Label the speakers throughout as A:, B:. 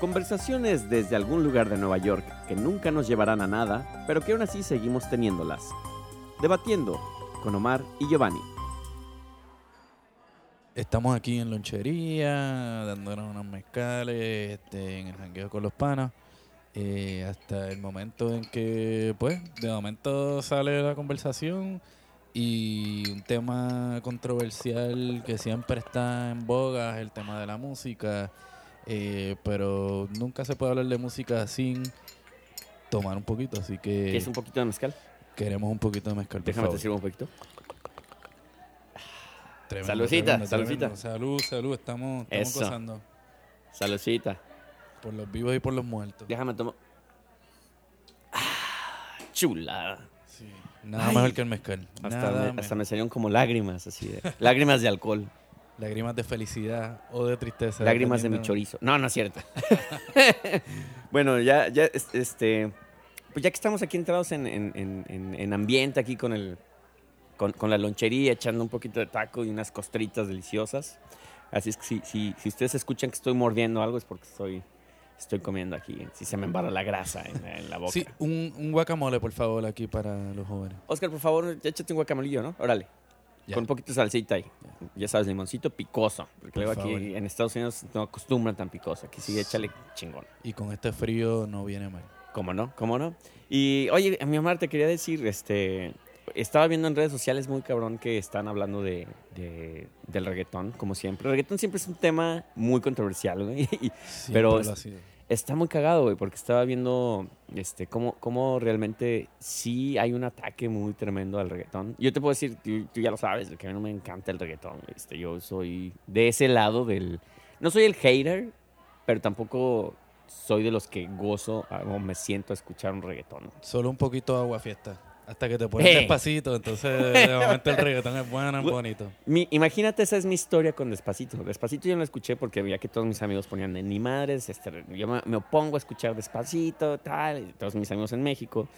A: Conversaciones desde algún lugar de Nueva York que nunca nos llevarán a nada, pero que aún así seguimos teniéndolas. Debatiendo con Omar y Giovanni.
B: Estamos aquí en lonchería, dándonos unos mezcales, este, en el jangueo con los panas. eh, hasta el momento en que, pues, de momento sale la conversación y un tema controversial que siempre está en boga es el tema de la música. Eh, pero nunca se puede hablar de música sin tomar un poquito, así que
A: ¿Quieres un poquito de mezcal?
B: queremos un poquito de mezcal. por
A: Déjame te sirvo un poquito.
B: Tremendo,
A: Saludcita,
B: tremendo,
A: saludcita.
B: tremendo. Salud, salud, estamos, estamos
A: Eso.
B: gozando.
A: Saludcita.
B: Por los vivos y por los muertos.
A: Déjame tomar. Ah, chula.
B: Sí. Nada
A: Ay.
B: mejor que el mezcal.
A: Hasta
B: Nada
A: me, hasta me salieron como lágrimas, así de. lágrimas de alcohol.
B: Lágrimas de felicidad o de tristeza.
A: Lágrimas de mi chorizo. No, no es cierto. bueno, ya, ya, es- este. Pues ya que estamos aquí entrados en, en- en- en- en ambiente aquí con el. Con, con la lonchería, echando un poquito de taco y unas costritas deliciosas. Así es que si, si, si ustedes escuchan que estoy mordiendo algo es porque estoy, estoy comiendo aquí. Si se me embarra la grasa en, la- boca.
B: Sí, un, un guacamole, por favor, aquí para los jóvenes.
A: Oscar, por favor, échate un guacamalillo, ¿no? Órale. Con un poquito de salsita ahí. Ya sabes, limoncito picoso. Porque
B: Por
A: luego aquí en Estados Unidos no acostumbran tan picoso. Aquí sí, échale chingón.
B: Y con este frío no viene mal.
A: ¿Cómo no? ¿Cómo no? Y oye, mi Omar, te quería decir, este, estaba viendo en redes sociales muy cabrón que están hablando de, de- del reggaetón, como siempre. El reggaetón siempre es un tema muy controversial, güey. Y Pero
B: lo ha sido.
A: Está muy cagado, güey, porque estaba viendo, este, cómo, cómo realmente sí hay un ataque muy tremendo al reggaetón. Yo te puedo decir, tú, ya lo sabes, que a mí no me encanta el reggaetón. Este, yo soy de ese lado del... No soy el hater, pero tampoco soy de los que gozo o me siento a escuchar un reggaetón.
B: Solo un poquito agua fiesta. Hasta que te pones despacito. Entonces, de momento el reggaetón es bueno, es bonito.
A: Mi- imagínate, esa es mi historia con Despacito. Despacito yo no la escuché porque veía que todos mis amigos ponían de ni madres. Este, yo me, me opongo a escuchar Despacito, tal. y todos mis amigos en México.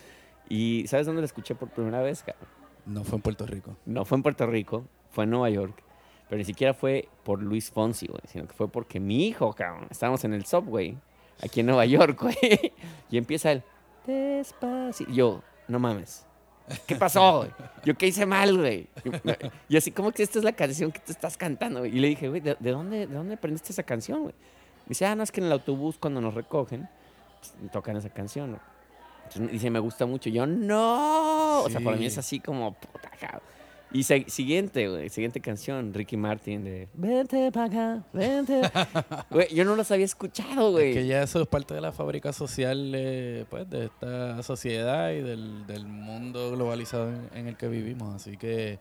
A: Y ¿sabes dónde la escuché por primera vez?
B: No fue en Puerto Rico.
A: No fue en Puerto Rico, fue en Nueva York. Pero ni siquiera fue por Luis Fonsi, güey, sino que fue porque mi hijo, cabrón, estábamos en el subway, aquí en Nueva York, güey. Y empieza el Despacito. Yo, no mames. ¿Qué pasó, güey? Yo, ¿qué hice mal, güey? Y así, como que esta es la canción que tú estás cantando, güey? Y le dije, güey, ¿de, de dónde, ¿de dónde aprendiste esa canción, güey? Me dice, ah, no, es que en el autobús cuando nos recogen, pues, tocan esa canción, güey. Entonces dice, me gusta mucho. Yo, no. O sea, para mí es así como, puta, cabrón. Y siguiente, güey, siguiente canción, Ricky Martin de Vente para acá, vente. Güey, yo no los había escuchado, güey.
B: Es que ya eso es parte de la fábrica social eh, pues, de esta sociedad y del, del mundo globalizado en, en el que vivimos. Así que,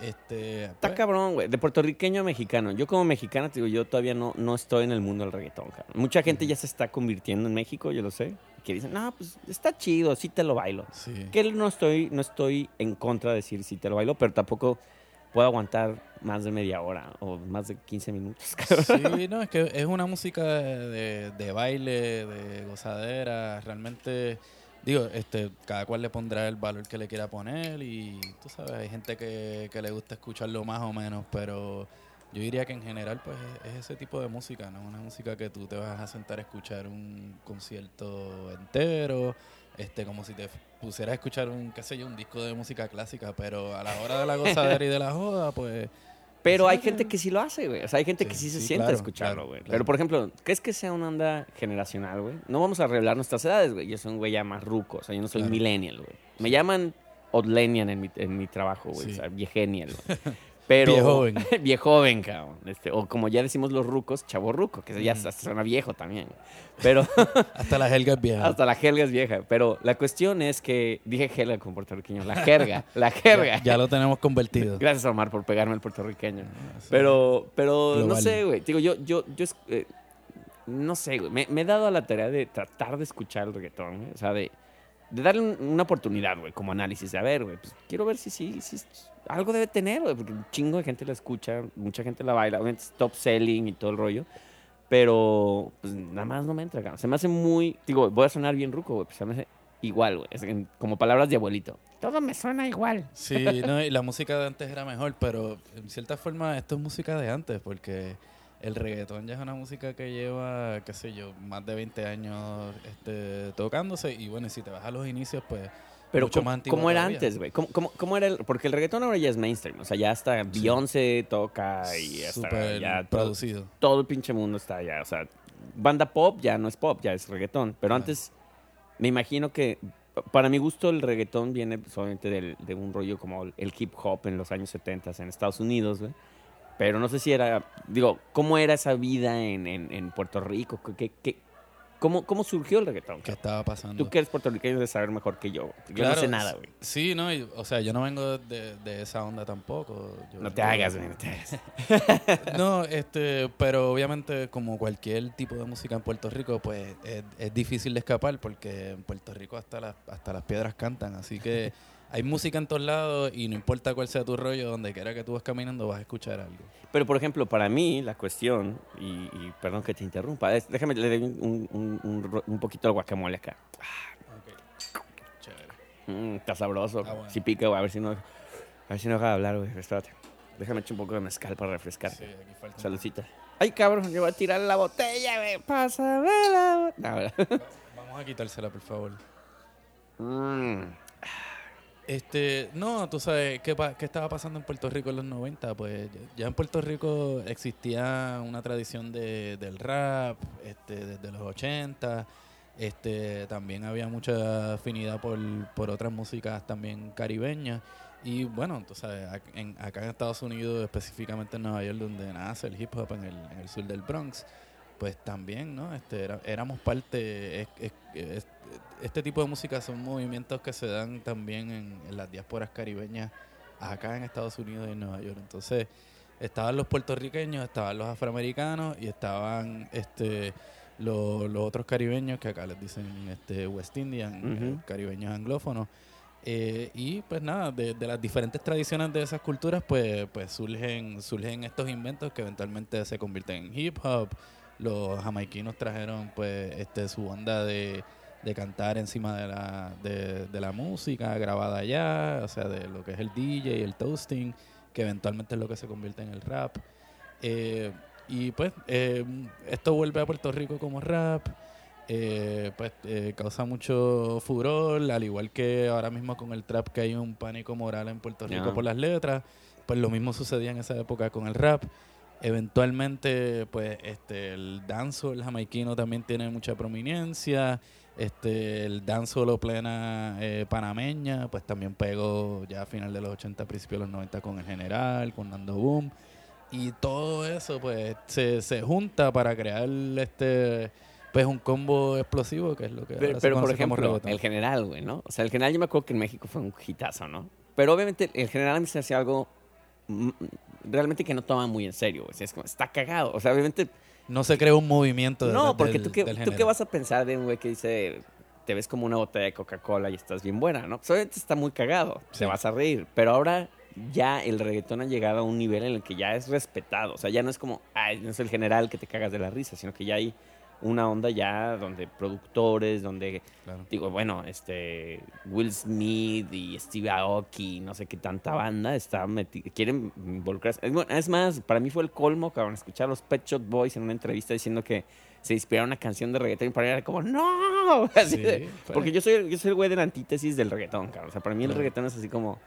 B: este,
A: Está
B: pues,
A: cabrón, güey. De puertorriqueño a mexicano. Yo como mexicano, te digo, yo todavía no, no estoy en el mundo del reggaetón, cabrón. Mucha gente ya se está convirtiendo en México, yo lo sé. Que dicen, no, pues está chido, sí te lo bailo.
B: sí.
A: Que no estoy, no estoy en contra de decir sí te lo bailo, pero tampoco puedo aguantar más de media hora o más de 15 minutos, cabrón.
B: Sí, no, es que es una música de, de baile, de gozadera, realmente, digo, este, cada cual le pondrá el valor que le quiera poner y tú sabes, hay gente que, que le gusta escucharlo más o menos, pero yo diría que en general pues es, es ese tipo de música, ¿no? Una música que tú te vas a sentar a escuchar un concierto entero, este, como si te pusieras a escuchar un, qué sé yo, un disco de música clásica, pero a la hora de la gozadera y de la joda, pues...
A: Pero hay gente que sí lo hace, güey. O sea, hay gente que
B: Sí,
A: se
B: sí,
A: siente a escucharlo, güey.
B: claro.
A: Pero, por ejemplo, ¿crees que sea una onda generacional, güey? No vamos a revelar nuestras edades, güey. Yo soy un güey ya más ruco. O sea, yo no soy millennial, güey. Me llaman Odlenian en mi, en mi trabajo, güey.
B: Sí.
A: O sea, viegenial, güey. Pero,
B: Viejoven.
A: viejoven, cabrón. Este, o como ya decimos los rucos, chavo ruco, que ya hasta suena viejo también. Pero
B: Hasta la Helga es vieja.
A: hasta la jerga es vieja. Pero la cuestión es que, dije jerga con puertorriqueño, la jerga, la jerga.
B: Ya, ya lo tenemos convertido.
A: Gracias, Omar, por pegarme el puertorriqueño.
B: Ah, sí.
A: Pero, pero no sé, güey. Digo, yo, yo, yo, eh, no sé, güey. Me, me he dado a la tarea de tratar de escuchar el reggaetón, güey. O sea, de, de darle un- una oportunidad, güey, como análisis. De, a ver, güey, pues quiero ver si sí, si, algo debe tener, güey, porque un chingo de gente la escucha, mucha gente la baila, obviamente es top selling y todo el rollo. Pero, pues nada más no me entra, cabrón. Se me hace muy, digo, voy a sonar bien ruco, güey, pues se me hace igual, güey. Como palabras de abuelito. Todo me suena igual.
B: Sí, no, y la música de antes era mejor, pero en cierta forma esto es música de antes, porque el reggaetón ya es una música que lleva, qué sé yo, más de 20 años este, tocándose. Y bueno, si te vas a los inicios, pues.
A: Pero
B: mucho
A: ¿cómo,
B: más
A: cómo era
B: todavía.
A: antes, güey? ¿Cómo, cómo, cómo era el...? Porque el reggaetón ahora ya es mainstream. O sea, ya hasta Beyoncé toca y hasta ya todo,
B: producido.
A: todo el pinche mundo está allá. O sea, banda pop ya no es pop, ya es reggaetón. Pero antes, me imagino que... Para mi gusto, el reggaetón viene solamente del- de un rollo como el hip hop en los años 70 en Estados Unidos, güey. Pero no sé si era... Digo, ¿cómo era esa vida en, en, en Puerto Rico? ¿Qué, qué, cómo, ¿Cómo surgió el reggaetón?
B: ¿Qué estaba pasando?
A: Tú que eres puertorriqueño debes saber mejor que yo. Yo
B: Claro,
A: no sé nada, güey.
B: Sí, no, y- o sea, yo no vengo de, de esa onda tampoco. Yo
A: No te hagas, güey, no te hagas.
B: No, este, pero obviamente como cualquier tipo de música en Puerto Rico, pues es, es difícil de escapar porque en Puerto Rico hasta las, hasta las piedras cantan, así que hay música en todos lados y no importa cuál sea tu rollo, donde quiera que tú vas caminando vas a escuchar algo.
A: Pero, por ejemplo, para mí, la cuestión, y, y perdón que te interrumpa, es- déjame le doy un, un, un ro- un poquito de guacamole acá.
B: Chévere.
A: Mm, está sabroso.
B: Ah, bueno.
A: Si pica, güey, a ver si no, a ver si no deja de hablar, güey. Espérate. Déjame echar un poco de mezcal para refrescar.
B: Sí, aquí falta
A: Saludcita. Ay, cabrón, yo voy a tirar la botella, güey. Pásame la botella. No, ¿verdad?
B: Vamos a quitársela, por favor.
A: Mm.
B: Este, no, tú sabes, ¿qué, qué estaba pasando en Puerto Rico en los 90? Pues ya- en Puerto Rico existía una tradición de, del rap, este, desde los 80. Este, también había mucha afinidad por, por otras músicas también caribeñas. Y bueno, tú sabes, en- acá en Estados Unidos, específicamente en Nueva York, donde nace el hip hop en el, en el sur del Bronx, pues también, ¿no? Este, era- éramos parte, es- es- es- este tipo de música son movimientos que se dan también en, en las diásporas caribeñas acá en Estados Unidos y en Nueva York. Entonces, estaban los puertorriqueños, estaban los afroamericanos y estaban este los, los otros caribeños que acá les dicen este West Indian, eh, caribeños anglófonos. Eh, y pues nada, de, de las diferentes tradiciones de esas culturas, pues, pues surgen, surgen estos inventos que eventualmente se convierten en hip hop. Los jamaiquinos trajeron pues este su onda de, de cantar encima de la, de, de la música grabada allá, o sea, de lo que es el DJ, el toasting, que eventualmente es lo que se convierte en el rap. Eh, y pues eh, esto vuelve a Puerto Rico como rap, eh, pues eh, causa mucho furor, al igual que ahora mismo con el trap que hay un pánico moral en Puerto Rico por las letras, pues lo mismo sucedía en esa época con el rap. Eventualmente, pues, este, el dancehall jamaiquino también tiene mucha prominencia. Este, el dancehall o plena eh, panameña, pues también pegó ya a final de los 80, principios de los 90 con el general, con Nando Boom. Y todo eso, pues, se, se junta para crear este pues un combo explosivo, que es lo que
A: Pero, pero, por ejemplo, el general, güey, ¿no? O sea, el general yo me acuerdo que en México fue un hitazo, ¿no? Pero obviamente el general a mí se hacía algo realmente que no toma muy en serio. O sea, es como, está cagado. O sea, obviamente...
B: No se crea un movimiento de-
A: No,
B: del-
A: porque tú qué, tú qué vas a pensar de un güey que dice, te ves como una botella de Coca-Cola y estás bien buena, ¿no? Pues obviamente está muy cagado,
B: Sí.
A: te vas a reír. Pero ahora ya el reggaetón ha llegado a un nivel en el que ya es respetado. O sea, ya no es como, ay, no es el general que te cagas de la risa, sino que ya hay una onda ya donde productores, donde
B: Claro.
A: digo, bueno, este Will Smith y Steve Aoki, no sé qué tanta banda está quieren involucrarse. Es, más, para mí fue el colmo, cabrón, escuchar a los Pet Shop Boys en una entrevista diciendo que se inspiraron una canción de reggaetón y para mí era como, ¡no! Así
B: Sí,
A: de- porque yo soy, yo soy el güey de la antítesis del reggaetón, cabrón. O sea, para mí el reggaetón es así como,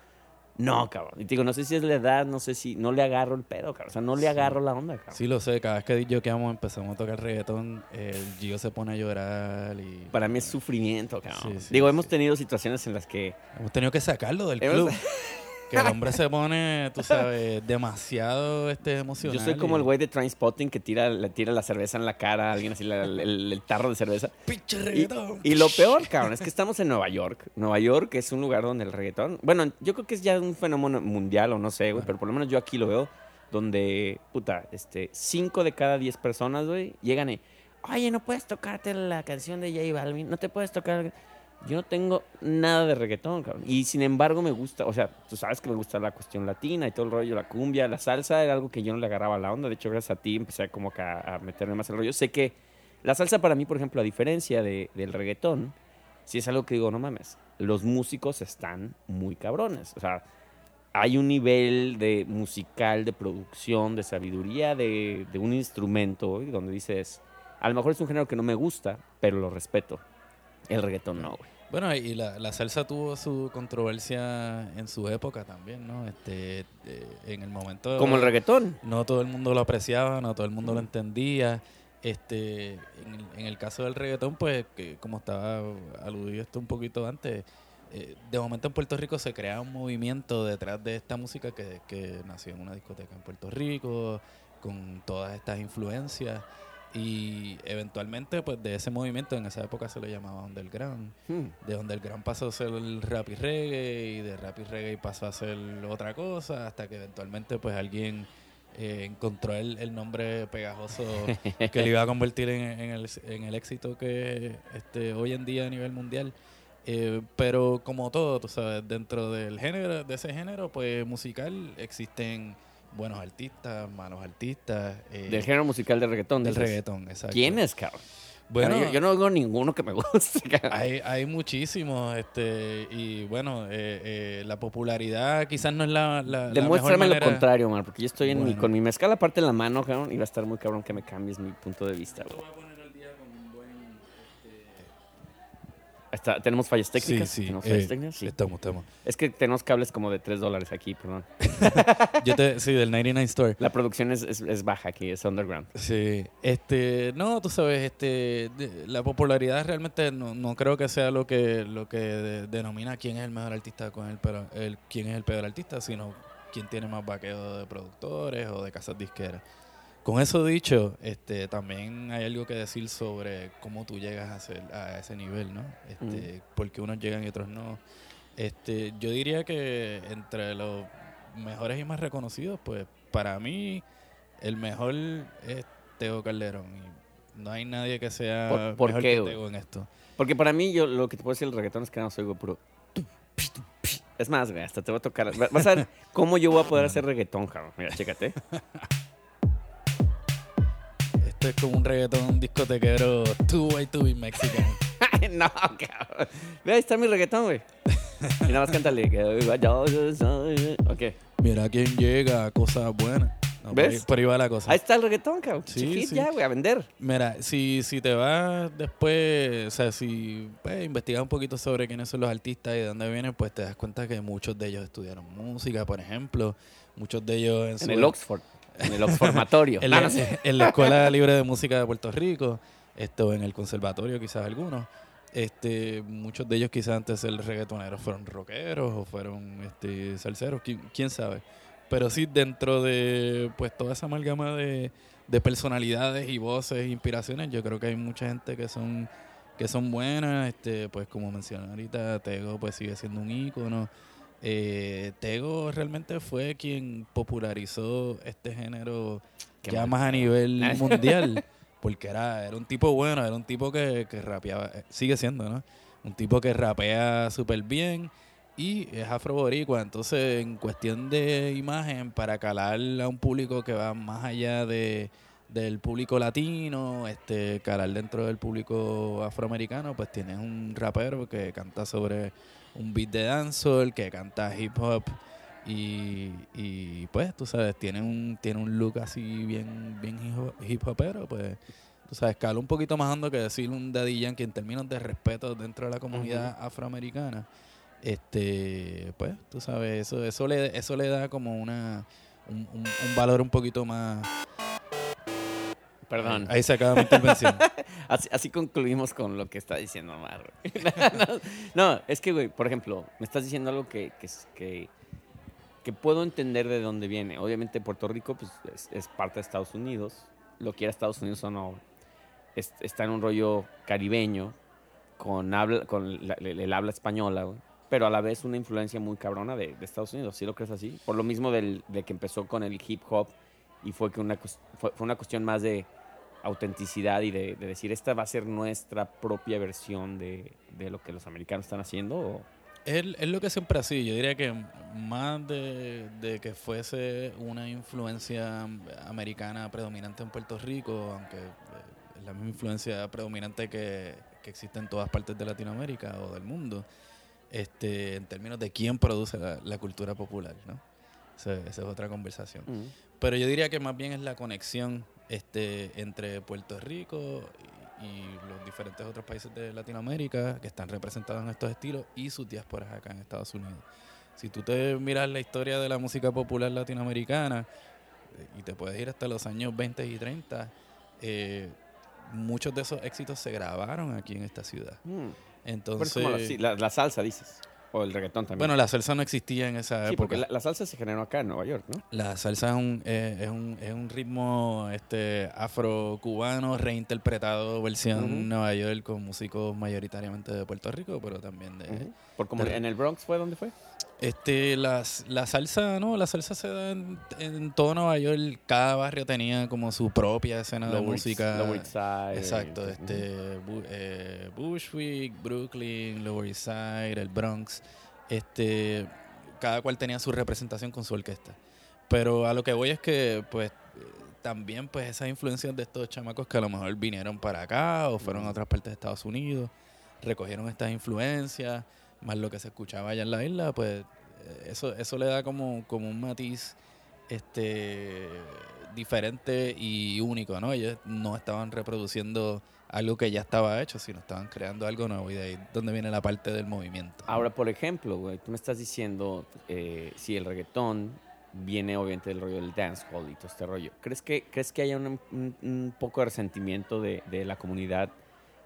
A: no, cabrón. Y te digo, no sé si es la edad, no sé si, no le agarro el pedo, cabrón. O sea, no le
B: Sí.
A: agarro la onda, cabrón.
B: Sí, lo sé. Cada vez que yo que empezamos a tocar reggaetón, el Gio se pone a llorar y...
A: Para mí es sufrimiento, cabrón.
B: Sí, sí,
A: digo, hemos tenido situaciones en las que
B: Hemos tenido que sacarlo del
A: Hemos-
B: club. que el hombre se pone, tú sabes, demasiado este, emocional.
A: Yo soy como el güey de Trainspotting que tira, le tira la cerveza en la cara a alguien, así la- el, el tarro de cerveza.
B: ¡Pinche reggaetón!
A: y lo peor, cabrón, es que estamos en Nueva York. Nueva York es un lugar donde el reggaetón. Bueno, yo creo que es ya un fenómeno mundial o no sé, güey, pero por lo menos yo aquí lo veo. Donde, puta, este, cinco de cada diez personas, güey, llegan y. Oye, no puedes tocarte la canción de J Balvin, no te puedes tocar. Yo no tengo nada de reggaetón, cabrón. Y sin embargo me gusta, o sea, tú sabes que me gusta la cuestión latina y todo el rollo, la cumbia, la salsa, era algo que yo no le agarraba la onda. De hecho, gracias a ti empecé como que a, meterme más el rollo. Sé que la salsa para mí, por ejemplo, a diferencia de- del reggaetón, sí es algo que digo, no mames, los músicos están muy cabrones. O sea, hay un nivel de musical, de producción, de sabiduría de, de un instrumento, donde dices, a lo mejor es un género que no me gusta, pero lo respeto. El reggaetón no, güey.
B: Bueno, y la, la salsa tuvo su controversia en su época también, ¿no? Este, eh, en el momento...
A: Como el reggaetón.
B: No todo el mundo lo apreciaba, no todo el mundo lo entendía. Este, en el, en el caso del reggaetón, pues, que como estaba aludido esto un poquito antes, eh, de momento en Puerto Rico se crea un movimiento detrás de esta música que, que nació en una discoteca en Puerto Rico, con todas estas influencias. Y eventualmente, pues de ese movimiento, en esa época se le llamaba underground.
A: Hmm.
B: De underground pasó a ser el rap y reggae, y de rap y reggae pasó a ser otra cosa, hasta que eventualmente, pues alguien eh, encontró el, el nombre pegajoso que le iba a convertir en, en el, en el éxito que este, hoy en día a nivel mundial. Eh, pero como todo, tú sabes, dentro del género, de ese género, pues musical existen buenos artistas, malos artistas. eh,
A: Del género musical de reggaetón.
B: del
A: dices.
B: reggaetón, exacto.
A: ¿Quién es, cabrón?
B: Bueno,
A: yo, yo no oigo ninguno que me guste, cabrón.
B: hay, hay muchísimos, este, y bueno, eh, eh, la popularidad quizás no es la, la, la
A: Demuéstrame
B: mejor
A: lo contrario, man, porque yo estoy en mi- con mi mezcal aparte en la mano, cabrón, y va a estar muy cabrón que me cambies mi punto de vista, güey. Está- ¿Tenemos fallas técnicas?
B: Sí, sí,
A: ¿Tenemos
B: eh,
A: fallas técnicas? Sí.
B: Estamos, estamos.
A: Es que tenemos cables como de 3 dólares aquí, perdón.
B: Yo te, sí, del 99 Store.
A: La producción es, es- es baja aquí, es underground.
B: Sí, este, no, tú sabes, este, la popularidad realmente no, no creo que sea lo que lo que de- denomina quién es el mejor artista con el, pero el quién es el peor artista, sino quién tiene más vaqueo de productores o de casas disqueras. Con eso dicho, este, también hay algo que decir sobre cómo tú llegas a, ser, a ese nivel, ¿no? Este, Porque unos llegan y otros no. Este, yo diría que entre los mejores y más reconocidos, pues para mí el mejor es Teo Calderón. Y no hay nadie que sea
A: ¿Por- por
B: mejor
A: qué,
B: que? Teo en esto.
A: Porque para mí, yo lo que te puedo decir del reggaetón es que no soy puro. Es más, güey, hasta te voy a tocar. va- Vas a ver cómo yo voy a poder hacer reggaetón, cabrón. Mira, chécate.
B: Esto es como un reggaetón discotequero two way to be Mexican.
A: no, cabrón. Ve, ahí está mi reggaetón, güey. Y nada más cántale. Ok.
B: Mira quién llega, cosas buenas. No,
A: ¿Ves?
B: ahí- Por ahí va la cosa.
A: Ahí está el reggaetón, cabrón.
B: Sí,
A: Chiquit
B: sí.
A: ya, güey, a vender.
B: Mira, si, si te vas después, o sea, si pues, investigas un poquito sobre quiénes son los artistas y de dónde vienen, pues te das cuenta que muchos de ellos estudiaron música, por ejemplo. Muchos de ellos en,
A: En
B: su-
A: el Oxford. En el Oxformatorio.
B: en la, en Escuela Libre de Música de Puerto Rico, esto en el conservatorio quizás algunos. Este, muchos de ellos quizás antes ser reggaetoneros fueron rockeros o fueron este, salseros, quién, quién sabe. Pero sí, dentro de pues toda esa amalgama de, de personalidades y voces e inspiraciones, yo creo que hay mucha gente que son que son buenas, este, pues como mencioné ahorita, Tego pues sigue siendo un ícono. Eh, Tego realmente fue quien popularizó este género
A: Qué
B: ya más a nivel mundial, porque era, era un tipo bueno, era un tipo que, que rapeaba, eh, sigue siendo, ¿no? Un tipo que rapea súper bien y es afroboricua, entonces en cuestión de imagen, para calar a un público que va más allá de, del público latino, este, calar dentro del público afroamericano, pues tienes un rapero que canta sobre un beat de dancehall, que canta hip hop y, y pues tú sabes, tiene un, tiene un look así bien, bien hip hop- hip hopero, pues tú sabes, cala un poquito más hondo que decir un Daddy Yankee en términos de respeto dentro de la comunidad afroamericana. Este, pues, tú sabes, eso, eso le, eso le da como una un, un- un valor un poquito más.
A: Perdón.
B: Ahí se acaba mi intervención.
A: Así, así concluimos con lo que está diciendo Omar. no, no, es que, güey, por ejemplo, me estás diciendo algo que, que, que, que puedo entender de dónde viene. Obviamente Puerto Rico pues, es, es parte de Estados Unidos. Lo quiera Estados Unidos o no, es- está en un rollo caribeño, con, habla, con la- el, el habla española, güey. Pero a la vez una influencia muy cabrona de, de Estados Unidos, ¿sí lo crees así? Por lo mismo del, de que empezó con el hip hop y fue, que una, fue, fue una cuestión más de autenticidad y de, de decir, esta va a ser nuestra propia versión de, de lo que los americanos están haciendo. ¿o?
B: Es, es lo que siempre ha sido. Yo diría que más de, de que fuese una influencia americana predominante en Puerto Rico, aunque eh, es la misma influencia predominante que, que existe en todas partes de Latinoamérica o del mundo, este, en términos de quién produce la, la cultura popular, ¿no? Esa, esa es otra conversación.
A: Mm.
B: Pero yo diría que más bien es la conexión este, entre Puerto Rico y, y los diferentes otros países de Latinoamérica que están representados en estos estilos y sus diásporas acá en Estados Unidos. Si tú te miras la historia de la música popular latinoamericana eh, y te puedes ir hasta los años 20 y 30, eh, muchos de esos éxitos se grabaron aquí en esta ciudad.
A: Mm. Pero
B: Entonces,
A: es como la, sí, la- la salsa, dices. O el reggaetón también.
B: bueno, la salsa no existía en esa
A: sí,
B: época.
A: porque la, la salsa se generó acá en Nueva York, ¿no?
B: La salsa es un, eh, es un, es un ritmo este, afro-cubano reinterpretado versión. Nueva York con músicos mayoritariamente de Puerto Rico, pero también de...
A: Por como
B: de-
A: en el Bronx fue donde fue.
B: Este, las, la salsa, no, la salsa se da en, en todo Nueva York. Cada barrio tenía como su propia escena de música.
A: Lower East Side.
B: Exacto, este, Bu- eh, Bushwick, Brooklyn, Lower East Side, el Bronx, este, cada cual tenía su representación con su orquesta. Pero a lo que voy es que, pues, también, pues, esas influencias de estos chamacos que a lo mejor vinieron para acá o fueron a otras partes de Estados Unidos, recogieron estas influencias, más lo que se escuchaba allá en la isla, pues, eh, eso, eso le da como, como un matiz, este, diferente y único, ¿no? Ellos no estaban reproduciendo algo que ya estaba hecho, sino estaban creando algo nuevo y de ahí donde viene la parte del movimiento.
A: Ahora, por ejemplo, güey, tú me estás diciendo eh, si el reggaetón viene obviamente del rollo del dancehall y todo este rollo. ¿Crees que, crees que haya un, un- un poco de resentimiento de, de la comunidad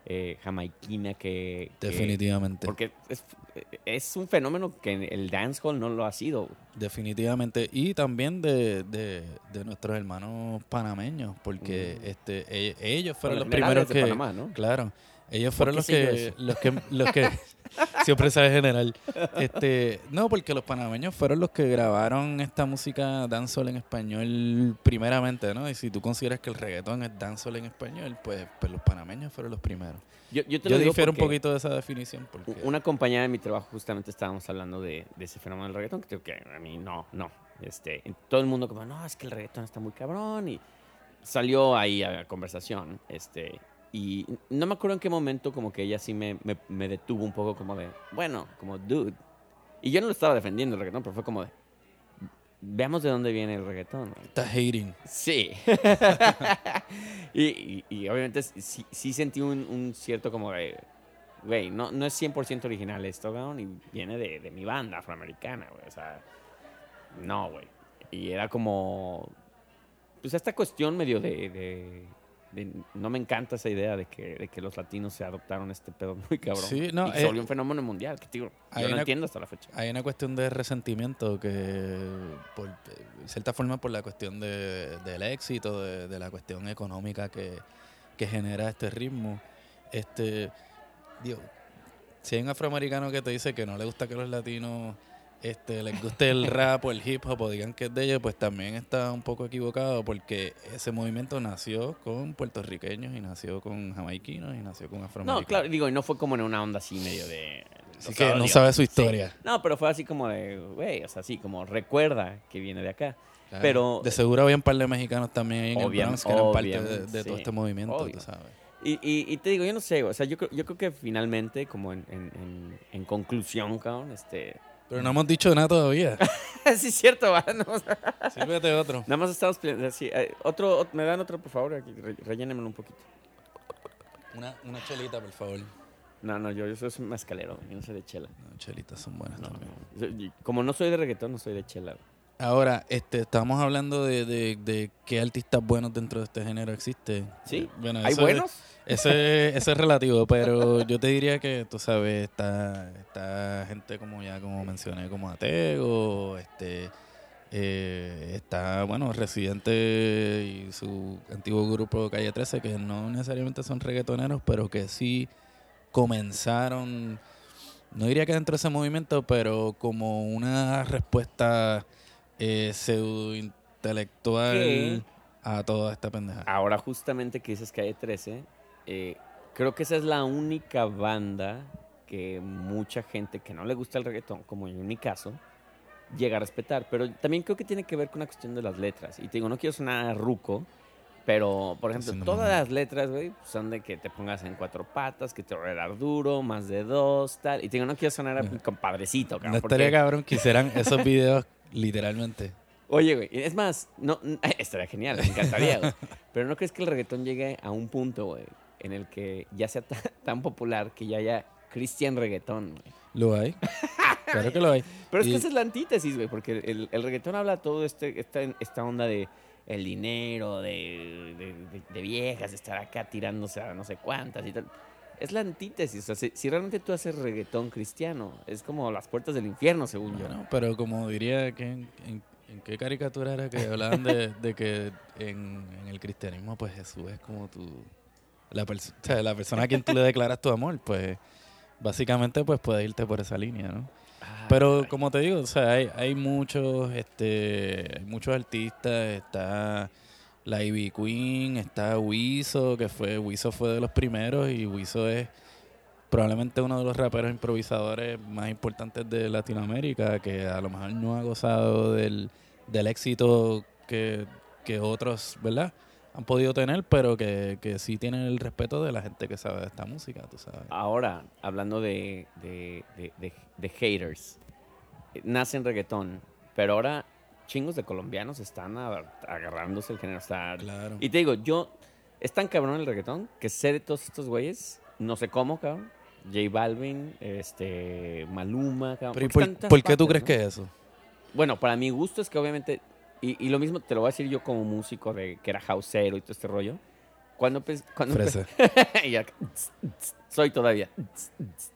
A: eh, jamaiquina que... que-
B: Definitivamente.
A: porque es, es un fenómeno que el dancehall no lo ha sido.
B: Definitivamente. Y también de, de, de nuestros hermanos panameños, porque
A: Mm.
B: este e- ellos fueron
A: Bueno,
B: los primeros que...
A: Panamá, ¿no?
B: Claro. Ellos fueron los
A: yo
B: que, los que, los que siempre sabe general. Este, no, porque los panameños fueron los que grabaron esta música dancehall en español primeramente, ¿no? Y si tú consideras que el reggaetón es dancehall en español, pues, pues los panameños fueron los primeros.
A: Yo, yo te
B: Yo
A: lo digo
B: difiero un poquito de esa definición porque
A: Una compañera de mi trabajo justamente estábamos hablando de, de ese fenómeno del reggaetón, que que a mí no, no. Este, todo el mundo como, no, es que el reggaetón está muy cabrón y salió ahí a la conversación. Este, y no me acuerdo en qué momento como que ella sí me, me, me detuvo un poco como de, bueno, como dude. Y yo no lo estaba defendiendo el reggaetón, pero fue como de, veamos de dónde viene el reggaetón. güey".
B: está hating.
A: Sí. y, y- y obviamente sí, sí sentí un, un cierto como de, güey, no, no es 100% original esto, cabrón, y viene de, de mi banda afroamericana, güey. O sea, no, güey. Y era como, pues esta cuestión medio de- de- no me encanta esa idea de que, de que los latinos se adoptaron este pedo muy cabrón.
B: Sí, no,
A: y
B: eh,
A: se volvió un fenómeno mundial, que
B: hay
A: yo no entiendo hasta la fecha.
B: Hay una cuestión de resentimiento que, por de cierta forma, por la cuestión de, del éxito, de, de la cuestión económica que, que genera este ritmo. Este, digo, si hay un afroamericano que te dice que no le gusta que los latinos este, les guste el rap o el hip hop o digan que es de ellos, pues también está un poco equivocado porque ese movimiento nació con puertorriqueños y nació con jamaiquinos y nació con afroamericanos.
A: No, claro, digo, y no fue como en una onda así medio de...
B: Así que no sabe su
A: sí.
B: historia.
A: No, pero fue así como de, güey, o sea, así como recuerda que viene de acá.
B: Claro.
A: Pero-
B: de seguro había un par de mexicanos también ahí en el Bronx que eran parte de, todo este movimiento,
A: Obvio.
B: tú sabes.
A: Y, y, y te digo, yo no sé, o sea, yo, creo- yo creo que finalmente, como en, en, en, en conclusión, cabrón, este...
B: Pero no hemos dicho nada todavía.
A: sí, es cierto, va, no, o sea,
B: Sírvete otro.
A: Nada más estamos... peleando, sí, eh, otro, ot- me dan otro, por favor, aquí, re- rellénemelo un poquito.
B: Una, una chelita, por favor.
A: No, no, yo, yo soy un mezcalero, yo no soy de chela.
B: No, chelitas son buenas
A: No,
B: también.
A: no. Yo- y Como no soy de reggaetón, no soy de chela.
B: Ahora, este, estamos hablando de, de, de qué artistas buenos dentro de este género existe.
A: ¿Sí?
B: Bueno,
A: ¿Hay
B: eso
A: buenos?
B: Es, ese, ese es relativo, pero yo te diría que, tú sabes, está, está gente como ya, como mencioné, como Atego, este, eh, está, bueno, Residente y su antiguo grupo Calle 13, que no necesariamente son reggaetoneros, pero que sí comenzaron, no diría que dentro de ese movimiento, pero como una respuesta eh, pseudo intelectual
A: ¿Qué?
B: a toda esta pendeja.
A: Ahora justamente que dices que hay 13, eh, creo que esa es la única banda que mucha gente que no le gusta el reggaetón, como en mi caso, llega a respetar. Pero también creo que tiene que ver con una cuestión de las letras. Y te digo, no quiero sonar ruco, pero, por ejemplo,
B: Haciendo
A: todas las letras, güey, son de que te pongas en cuatro patas, que te voy a dar duro, más de dos, tal. Y te digo, no quiero sonar a
B: Ajá.
A: compadrecito,
B: No
A: cabrón.
B: estaría
A: porque-
B: cabrón que hicieran esos videos literalmente.
A: Oye, güey, es más, no, estaría genial, me encantaría, güey. Pero ¿no crees que el reggaetón llegue a un punto, güey, en el que ya sea tan, popular que ya haya Christian reggaetón, güey?
B: Lo hay. Claro que lo hay.
A: Pero es
B: Y-
A: que esa es la antítesis, güey, porque el, el reggaetón habla todo este, esta, esta onda de el dinero, de, de, de- de viejas, de estar acá tirándose a no sé cuántas y tal. Es la antítesis. O sea, si, si realmente tú haces reggaetón cristiano, es como las puertas del infierno, según yo.
B: Bueno, pero como diría que en, en- en qué caricatura era que hablaban de, de que en, en el cristianismo pues Jesús es como tu la, pers- o sea, la persona a quien tú le declaras tu amor, pues básicamente pues puedes irte por esa línea, ¿no?
A: Ah,
B: Pero
A: caray.
B: como te digo, o sea, hay, hay muchos, este, hay muchos artistas, está la Ivy Queen, está Wiso, que fue, Wiso fue de los primeros y Wiso es probablemente uno de los raperos improvisadores más importantes de Latinoamérica, que a lo mejor no ha gozado del, del éxito que, que otros, ¿verdad? Han podido tener, pero que, que sí tienen el respeto de la gente que sabe de esta música, tú sabes.
A: Ahora, hablando de, de, de, de- haters, eh, nace en reggaetón, pero ahora chingos de colombianos están agarrándose el género. sea,
B: Claro.
A: Y te digo, yo, es tan cabrón el reggaetón que sé de todos estos güeyes, no sé cómo, cabrón. J Balvin, este, Maluma, cabrón.
B: Pero ¿y
A: porque
B: por, por qué tú crees
A: ¿no?
B: que es eso?
A: Bueno, para mi gusto es que obviamente, y, y lo mismo te lo voy a decir yo como músico de que era houseero y todo este rollo. Cuando, empe- cuando empe-
B: Fresa.
A: y acá, soy todavía.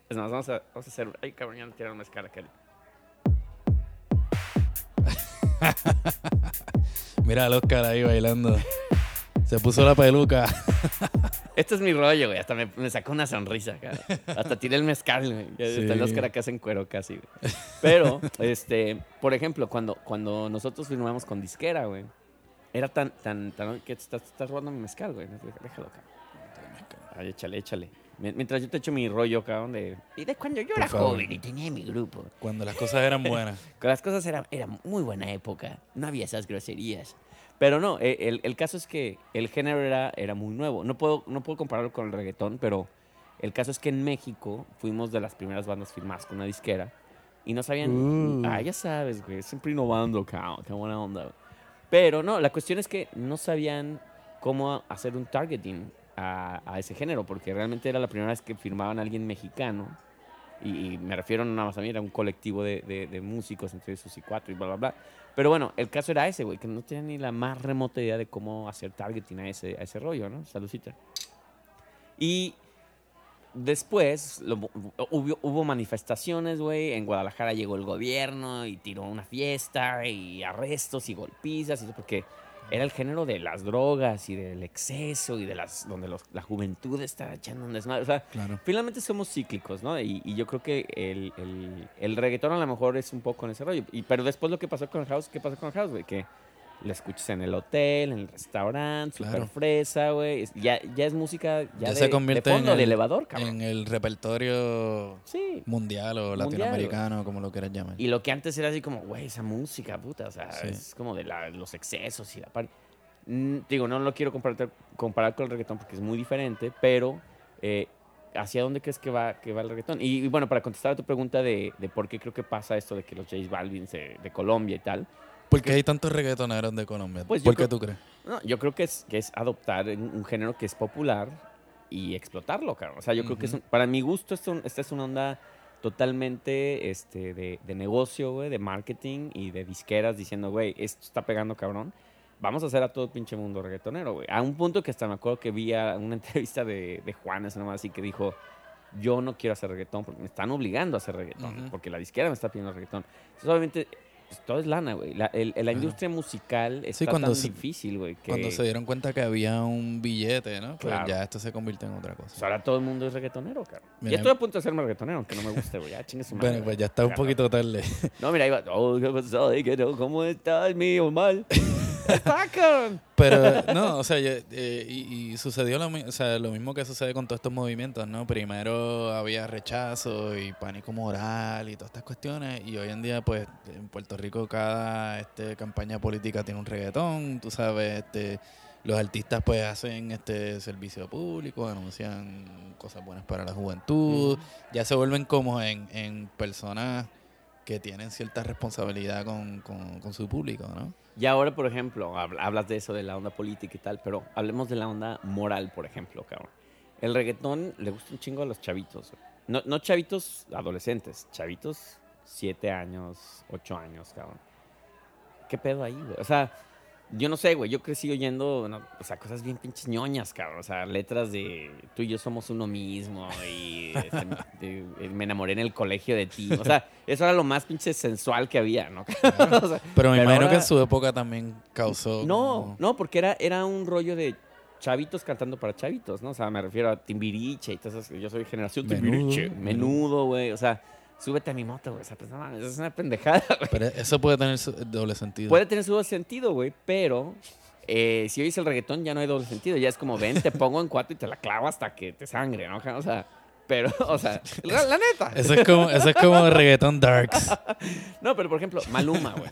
A: Es más, vamos a, vamos a hacer. Ay, cabrón, ya no tiraron mezcal aquel.
B: Mira al Oscar ahí bailando. Se puso la peluca.
A: Este es mi rollo, güey. Hasta me, me sacó una sonrisa, cara. Hasta tiré el mezcal, güey.
B: Sí.
A: Hasta el Oscar acá se encuero casi, güey. Pero, este, por ejemplo, cuando, cuando nosotros firmamos con disquera, güey, era tan, tan, tan, que estás, estás robando mi mezcal, güey. Déjalo, cabrón. Ay, échale, échale. Mien- Mientras yo te echo mi rollo, cabrón, de... Y de cuando yo
B: Por
A: era
B: favor.
A: joven y tenía mi grupo.
B: Cuando las cosas eran buenas.
A: Que las cosas eran, era muy buena época. No había esas groserías. Pero no, eh, el, el caso es que el género era, era muy nuevo. No puedo, no puedo compararlo con el reggaetón, pero el caso es que en México fuimos de las primeras bandas firmadas con una disquera y no sabían.
B: Uh.
A: Ah, ya sabes, güey, siempre innovando, cabrón, qué buena onda. güey. Pero no, la cuestión es que no sabían cómo hacer un targeting a, a ese género, porque realmente era la primera vez que firmaban a alguien mexicano. Y, me refiero nada más a mí, era un colectivo de, de- músicos, entre esos y cuatro y bla, bla, bla. Pero bueno, el caso era ese, güey, que no tenía ni la más remota idea de cómo hacer targeting a ese, ese rollo, ¿no? Saludcita. Y después hubo, hubo manifestaciones, güey. En Guadalajara llegó el gobierno y tiró una fiesta y arrestos y golpizas, y eso porque era el género de las drogas y del exceso y de las donde los- la juventud estaba echando un desmadre. O sea,
B: Claro.
A: finalmente somos cíclicos, ¿no? Y, y yo creo que el, el, el reggaetón a lo mejor es un poco en ese rollo. Y, pero después lo que pasó con el house, ¿qué pasó con el house, güey? Que lo escuchas en el hotel, en el restaurante,
B: Claro.
A: super fresa, güey. Ya, ya es música ya,
B: Ya
A: de,
B: se convierte
A: de fondo,
B: en el-
A: de elevador, cabrón.
B: En el repertorio
A: Sí.
B: mundial o
A: Mundial,
B: latinoamericano, como lo quieras llamar.
A: Y lo que antes era así como, güey, esa música, puta, o sea,
B: Sí.
A: es como de la- los excesos y la par- Mm, Digo, no lo quiero comparar, comparar con el reggaetón porque es muy diferente, pero eh, ¿hacia dónde crees que va, que va el reggaetón? Y, y bueno, para contestar a tu pregunta de, de por qué creo que pasa esto de que los J Balvin de Colombia y tal,
B: ¿Por qué hay tantos reggaetoneros de Colombia?
A: Pues
B: ¿Por qué
A: creo-
B: tú crees?
A: no, yo creo que es, que es adoptar un, género que es popular y explotarlo, cabrón. O sea, yo creo que es un- para mi gusto esto, esta es una onda totalmente este, de, de negocio, güey, de marketing y de disqueras diciendo, güey, esto está pegando, cabrón. Vamos a hacer a todo el pinche mundo reggaetonero, güey. A un punto que hasta me acuerdo que vi a una entrevista de, de Juanes, nomás así que dijo, yo no quiero hacer reggaetón porque me están obligando a hacer reggaetón, porque la disquera me está pidiendo reggaetón. Entonces, obviamente, todo es lana, güey. La, el- la industria musical está
B: cuando
A: tan
B: se-
A: difícil, güey, que
B: Cuando se dieron cuenta que había un billete, ¿no? Pues
A: Claro.
B: ya esto se convirtió en otra cosa.
A: pues, ahora todo el mundo es reggaetonero, cabrón.
B: Mira,
A: ya estoy a punto de hacerme reggaetonero, aunque no me guste, güey. Ya chingue su madre.
B: Bueno, pues ya está un poquito tarde.
A: No, mira, ahí va. Oh, ¿qué pasó? ¿Cómo estás, mío? Mal.
B: Pero no, o sea, ya- eh, y, y sucedió lo, o sea, lo mismo que sucede con todos estos movimientos, ¿no? Primero había rechazo y pánico moral y todas estas cuestiones y hoy en día, pues, en Puerto Rico cada este, campaña política tiene un reggaetón, tú sabes, este, los artistas pues hacen este servicio público, anuncian cosas buenas para la juventud, ya se vuelven como en, en personas que tienen cierta responsabilidad con, con, con su público, ¿no?
A: Y ahora, por ejemplo, hab- hablas de eso, de la onda política y tal, pero hablemos de la onda moral, por ejemplo, cabrón. El reggaetón le gusta un chingo a los chavitos. No, no chavitos adolescentes, chavitos siete años, ocho años, cabrón. ¿Qué pedo ahí, güey? O sea, yo no sé, güey. Yo crecí oyendo, no, o sea, cosas bien pinches ñoñas, cabrón. O sea, letras de tú y yo somos uno mismo y este, de- de- me enamoré en el colegio de ti. O sea, eso era lo más pinche sensual que había, ¿no? O sea,
B: Pero me
A: Pero
B: imagino que en su época también causó...
A: no,
B: como-
A: no, porque era, era un rollo de chavitos cantando para chavitos, ¿no? O sea, me refiero a Timbiriche y todas esas. Yo soy generación Timbiriche.
B: Menudo,
A: güey. O sea, súbete a mi moto, güey. O sea, pues no mames, es una pendejada, güey.
B: Pero eso puede tener su- doble sentido.
A: Puede tener su doble sentido, güey, pero eh, si oyes el reggaetón ya no hay doble sentido. Ya es como, ven, te pongo en cuatro y te la clavo hasta que te sangre, ¿no? O sea, pero, o sea, la, la neta.
B: Eso es como, eso es como reggaeton darks.
A: No, pero por ejemplo, Maluma, güey.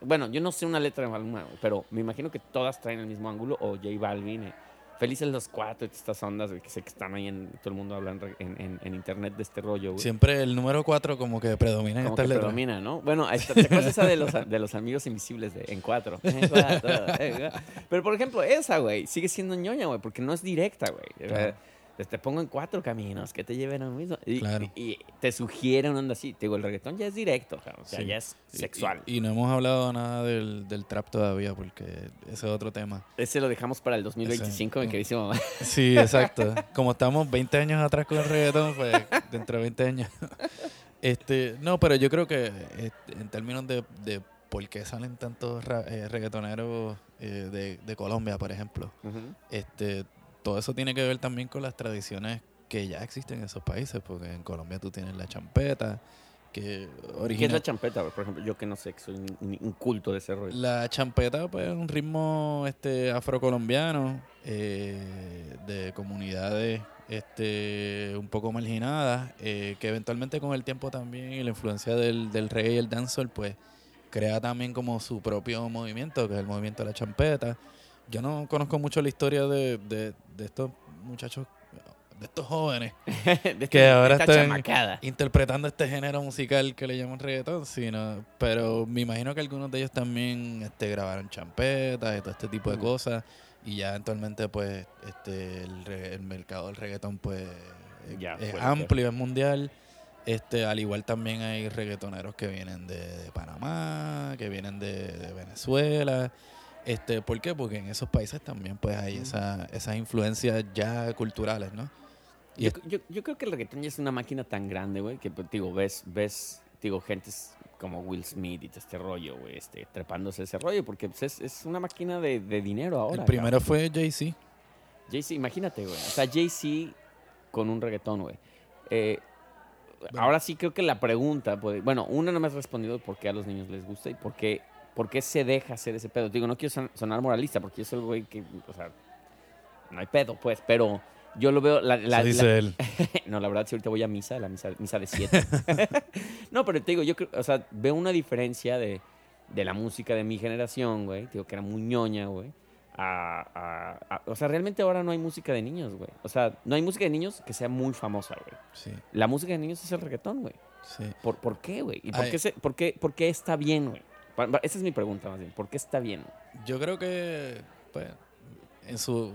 A: Bueno, yo no sé una letra de Maluma, güey, pero me imagino que todas traen el mismo ángulo. O J Balvin, eh, Felices los cuatro, estas ondas, güey, que sé que están ahí en. Todo el mundo habla en, internet de este rollo, güey.
B: Siempre el número 4 como que predomina en
A: Como que predomina, ¿no? Bueno, está, ¿te acuerdas esa de los, de los amigos invisibles de En Cuatro? En cuatro, en cuatro. Pero, por ejemplo, esa, güey, sigue siendo ñoña, güey, porque no es directa, güey.
B: Claro.
A: Te pongo en cuatro caminos que te lleven a lo mismo. Y,
B: Claro.
A: y- te sugiere una onda así. Te digo, el reggaetón ya es directo. O sea,
B: Sí.
A: ya es sexual.
B: Y, y no hemos hablado nada del, del trap todavía porque ese es otro tema.
A: Ese lo dejamos para el 2025, mi
B: Ese-
A: queridísimo mamá.
B: Sí, exacto. Como estamos 20 años atrás con el reggaetón, pues dentro de 20 años. Este, no, pero yo creo que este, en términos de, de por qué salen tantos ra- eh, reggaetoneros eh, de, de Colombia, por ejemplo, este, todo eso tiene que ver también con las tradiciones que ya existen en esos países, porque en Colombia tú tienes la champeta, que
A: ¿Qué es la champeta? Por ejemplo, yo que no sé, que soy un culto de ese rollo.
B: La champeta, pues, es un ritmo este, afrocolombiano eh, de comunidades este, un poco marginadas, eh, que eventualmente con el tiempo también y la influencia del, del reggae y el dancehall, pues, crea también como su propio movimiento, que es el movimiento de la champeta. Yo no conozco mucho la historia de, de, de estos muchachos, de estos jóvenes,
A: De
B: que ahora están
A: chamacada.
B: interpretando este género musical que le llaman reggaetón, sino, pero me imagino que algunos de ellos también este, grabaron champetas y todo este tipo de
A: Mm.
B: cosas y ya actualmente pues este el, el mercado del reggaetón pues
A: Ya,
B: es
A: ser.
B: amplio, es mundial. Este, al igual también hay reggaetoneros que vienen de, de Panamá, que vienen de, de Venezuela. Este, ¿Por qué? Porque en esos países también pues hay esa, esas influencias ya culturales, ¿no? Y
A: Yo, yo, yo creo que el reggaetón ya es una máquina tan grande, güey, que, pues, digo, ves, ves, digo, gentes como Will Smith y todo este rollo, güey, este, trepándose ese rollo, porque pues, es, es una máquina de, de dinero ahora.
B: el primero fue Jay-Z.
A: Jay-Z, imagínate, güey. O sea, Jay-Z con un reggaetón, güey. Eh,
B: Bueno.
A: Ahora sí creo que la pregunta, puede, bueno, una no me has respondido por qué a los niños les gusta y por qué, por qué se deja hacer ese pedo. Digo, no quiero son- sonar moralista porque yo soy el güey que, o sea, no hay pedo, pues, pero yo lo veo, la, la-
B: Eso dice
A: la-
B: él.
A: no, la verdad, si ahorita voy a misa, la misa, misa de siete. no, pero te digo, yo creo, o sea, veo una diferencia de, de la música de mi generación, güey. Digo, que era muy ñoña, güey. A, a- a- o sea, realmente ahora no hay música de niños, güey. O sea, no hay música de niños que sea muy famosa, güey.
B: Sí,
A: La música de niños es el reggaetón, güey.
B: sí.
A: ¿Por, por qué, güey? ¿Y por qué, se- por, qué, por qué está bien, güey? Esa es mi pregunta, más bien. ¿Por qué está bien?
B: Yo creo que, pues, en su,